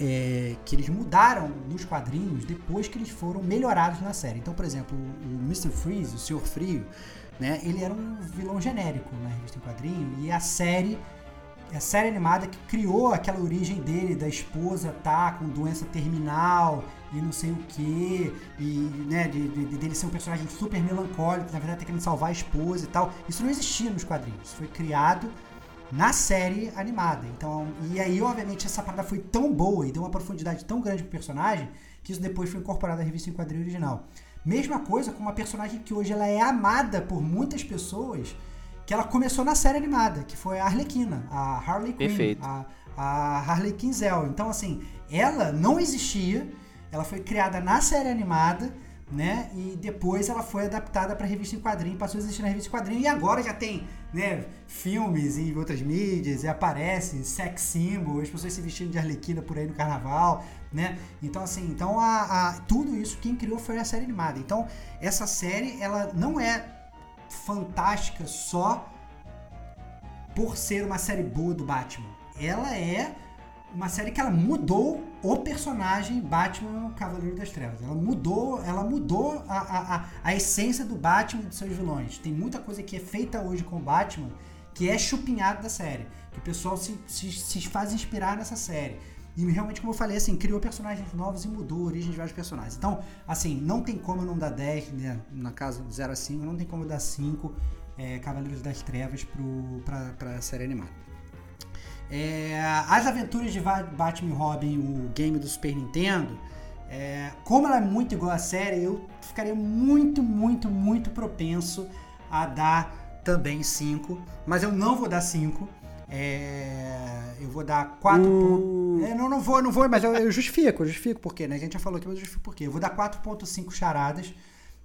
é, que eles mudaram nos quadrinhos depois que eles foram melhorados na série. Então, por exemplo, o, Mr. Freeze, o Senhor Frio, né, ele era um vilão genérico na revista em quadrinho e a série a série animada que criou aquela origem dele, da esposa tá com doença terminal e não sei o que, e né, de, de, dele ser um personagem super melancólico, na verdade tá querendo salvar a esposa e tal. Isso não existia nos quadrinhos, isso foi criado na série animada. Então, e aí, obviamente, essa parada foi tão boa e deu uma profundidade tão grande pro personagem que isso depois foi incorporado à revista em quadrinho original. Mesma coisa com uma personagem que hoje ela é amada por muitas pessoas, que ela começou na série animada, que foi a Arlequina, a Harley Quinn, Perfeito. a, a Harley Quinzel. Então, assim, ela não existia, ela foi criada na série animada né? E depois ela foi adaptada para revista em quadrinho, passou a existir na revista em quadrinho e agora já tem, né, filmes e outras mídias, e aparece sex symbol, as pessoas se vestindo de arlequina por aí no carnaval, né? Então assim, então a, a, tudo isso quem criou foi a série animada. Então essa série ela não é fantástica só por ser uma série boa do Batman. Ela é uma série que ela mudou o personagem Batman Cavaleiro das Trevas. Ela mudou, ela mudou a, a, a essência do Batman e dos seus vilões. Tem muita coisa que é feita hoje com o Batman que é chupinhado da série. Que o pessoal se, se, se faz inspirar nessa série. E realmente, como eu falei, assim, criou personagens novos e mudou a origem de vários personagens. Então, assim, não tem como eu não dar 10, né, na casa do 0 a 5, não tem como eu dar 5 é, Cavaleiros das Trevas pro, pra, pra série animada. É, as aventuras de Batman e Robin, o game do Super Nintendo, é, como ela é muito igual à série, eu ficaria muito, muito, muito propenso a dar também 5. Mas eu não vou dar 5. É, eu vou dar 4 uh. é, não, não vou, não vou, mas eu, eu justifico, eu justifico porque, né? A gente já falou aqui, mas eu justifico por quê. Eu vou dar 4.5 charadas,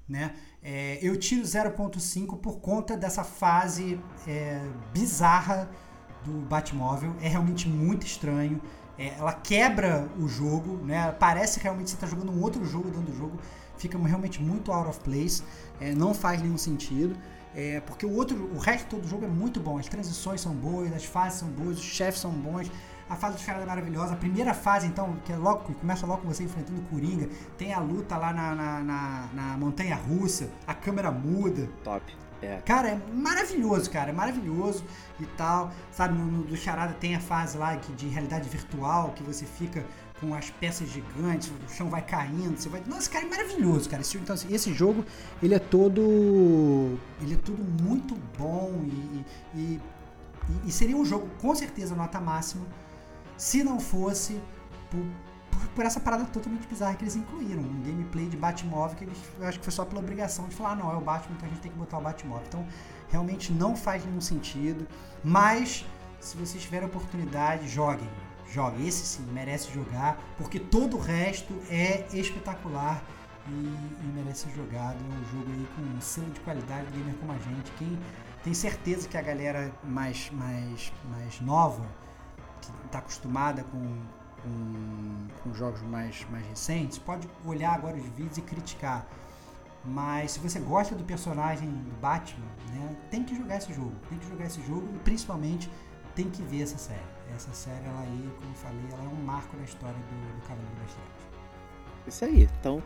né? É, eu tiro 0.5 por conta dessa fase é, bizarra do Batmóvel. É realmente muito estranho. É, ela quebra o jogo, né? Parece que realmente você está jogando um outro jogo dentro do jogo. Fica realmente muito out of place. É, não faz nenhum sentido. É, porque o outro, o resto todo do jogo é muito bom. As transições são boas, as fases são boas, os chefes são bons. A fase dos caras é maravilhosa. A primeira fase, então, que é logo, começa logo com você enfrentando o Coringa. Tem a luta lá na, na, na, na montanha russa. A câmera muda. Top. É. Cara, é maravilhoso, cara. É maravilhoso e tal. Sabe, no, no, do Charada tem a fase lá que, de realidade virtual, que você fica com as peças gigantes, o chão vai caindo, você vai. Nossa, cara, é maravilhoso, cara. Esse, então, assim, esse jogo, ele é todo. Ele é tudo muito bom e, e, e, e seria um jogo, com certeza, nota máxima, se não fosse por por essa parada totalmente bizarra que eles incluíram. Um gameplay de Batmóvel que eles, eu acho que foi só pela obrigação de falar, ah, não, é o Batman, então a gente tem que botar o Batmóvel. Então, realmente não faz nenhum sentido. Mas, se vocês tiverem oportunidade, joguem. Joguem. Esse sim, merece jogar, porque todo o resto é espetacular e, e merece ser jogado. É um jogo aí com um selo de qualidade, gamer como a gente. Quem tem certeza que a galera mais, mais, mais nova, que está acostumada com com, com jogos mais, mais recentes, pode olhar agora os vídeos e criticar. Mas se você gosta do personagem do Batman, né, tem que jogar esse jogo. Tem que jogar esse jogo e principalmente tem que ver essa série. Essa série, ela aí, como falei, ela é um marco da história do, do Cavaleiro das Trevas. Isso aí. Então,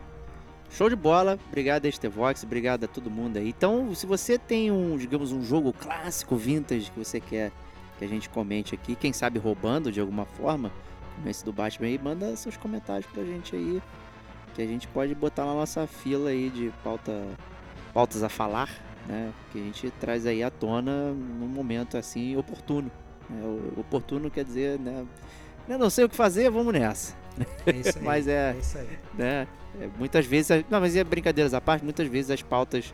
show de bola. Obrigado a Estevox, obrigado a todo mundo aí. Então, se você tem um, digamos, um jogo clássico, vintage, que você quer que a gente comente aqui, quem sabe roubando de alguma forma, como esse do Batman aí, manda seus comentários pra gente aí, que a gente pode botar na nossa fila aí de pauta, pautas a falar, né? Que a gente traz aí à tona num momento assim oportuno. Né? O- Oportuno quer dizer, né? Eu não sei o que fazer, vamos nessa. É isso aí. (laughs) Mas é- é isso aí. né? É, muitas vezes, não, mas é brincadeiras à parte, muitas vezes as pautas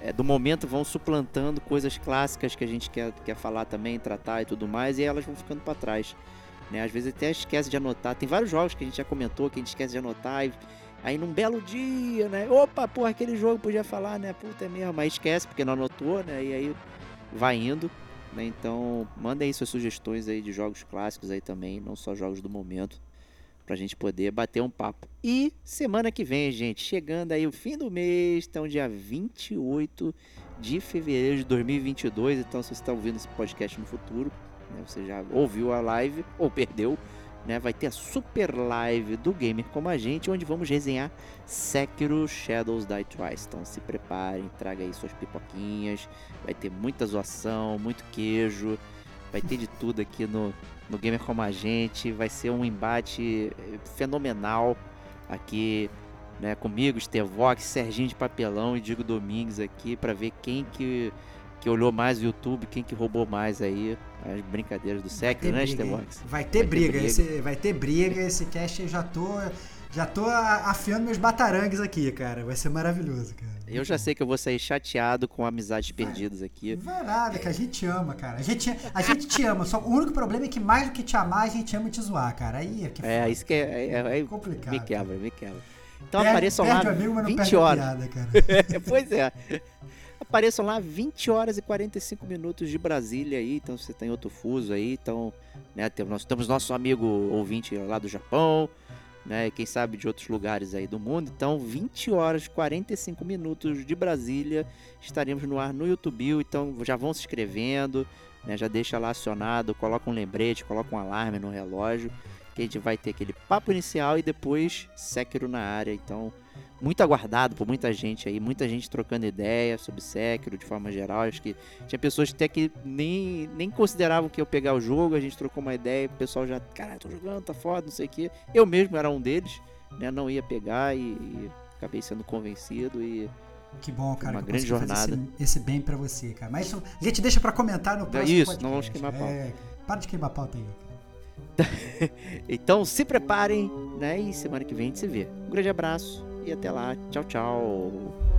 é, do momento vão suplantando coisas clássicas que a gente quer, quer falar também, tratar e tudo mais, e elas vão ficando para trás. Né? Às vezes até esquece de anotar. Tem vários jogos que a gente já comentou que a gente esquece de anotar. E, aí num belo dia, né? Opa, porra, aquele jogo podia falar, né? Puta é mesmo, mas esquece porque não anotou, né? E aí vai indo. Né? Então, mandem aí suas sugestões aí de jogos clássicos aí também, não só jogos do momento pra gente poder bater um papo. E semana que vem, gente, chegando aí o fim do mês, então dia 28 de fevereiro de 2022, então se você está ouvindo esse podcast no futuro, né, você já ouviu a live ou perdeu, né, vai ter a super live do Gamer Como a Gente, onde vamos resenhar Sekiro Shadows Die Twice. Então se preparem, traga aí suas pipoquinhas, vai ter muita zoação, muito queijo, vai ter de tudo aqui no, no Gamer Como a Gente. Vai ser um embate eh, fenomenal aqui, né, comigo, Stevox, Serginho de Papelão e Diego Domingues aqui para ver quem que, que olhou mais o YouTube, quem que roubou mais aí as brincadeiras do Vai ter né, briga, hein? Stevox? Vai ter Vai ter briga, briga. Esse, vai ter briga. Esse cast eu já tô, já tô afiando meus batarangues aqui, cara. Vai ser maravilhoso, cara. Eu já sei que eu vou sair chateado com amizades perdidas aqui. Vai nada, que a gente te ama, cara. A gente, a gente te ama. Só o único problema é que mais do que te amar, a gente ama te zoar, cara. Aí é que É, isso que é, é- é- complicado. me quebra, me quebra. Então Perde- apareçam perde lá amigo, mas não 20 perde a horas. piada, cara. (laughs) pois é. Apareçam lá 20 horas e 45 minutos de Brasília aí, então você tem outro fuso aí, então, né, temos, nós temos nosso amigo ouvinte lá do Japão, né, quem sabe de outros lugares aí do mundo, então 20 horas e 45 minutos de Brasília, estaremos no ar no YouTube, então já vão se inscrevendo, né, já deixa lá acionado, coloca um lembrete, coloca um alarme no relógio, que a gente vai ter aquele papo inicial e depois Sekiro na área, então muito aguardado por muita gente aí, muita gente trocando ideia sobre Sekiro de forma geral. Acho que tinha pessoas até que nem, nem consideravam que eu pegar o jogo, a gente trocou uma ideia, o pessoal já, caralho, tô jogando, tá foda, não sei o que. Eu mesmo era um deles, né? Não ia pegar e, e acabei sendo convencido e. Que bom, cara. Uma grande jornada. Esse, esse bem pra você, cara. Mas isso a gente deixa pra comentar no próximo isso, podcast. não vamos queimar pauta. É, para de queimar pauta aí. (laughs) Então se preparem, né? E semana que vem a gente se vê. Um grande abraço e até lá. Tchau, tchau.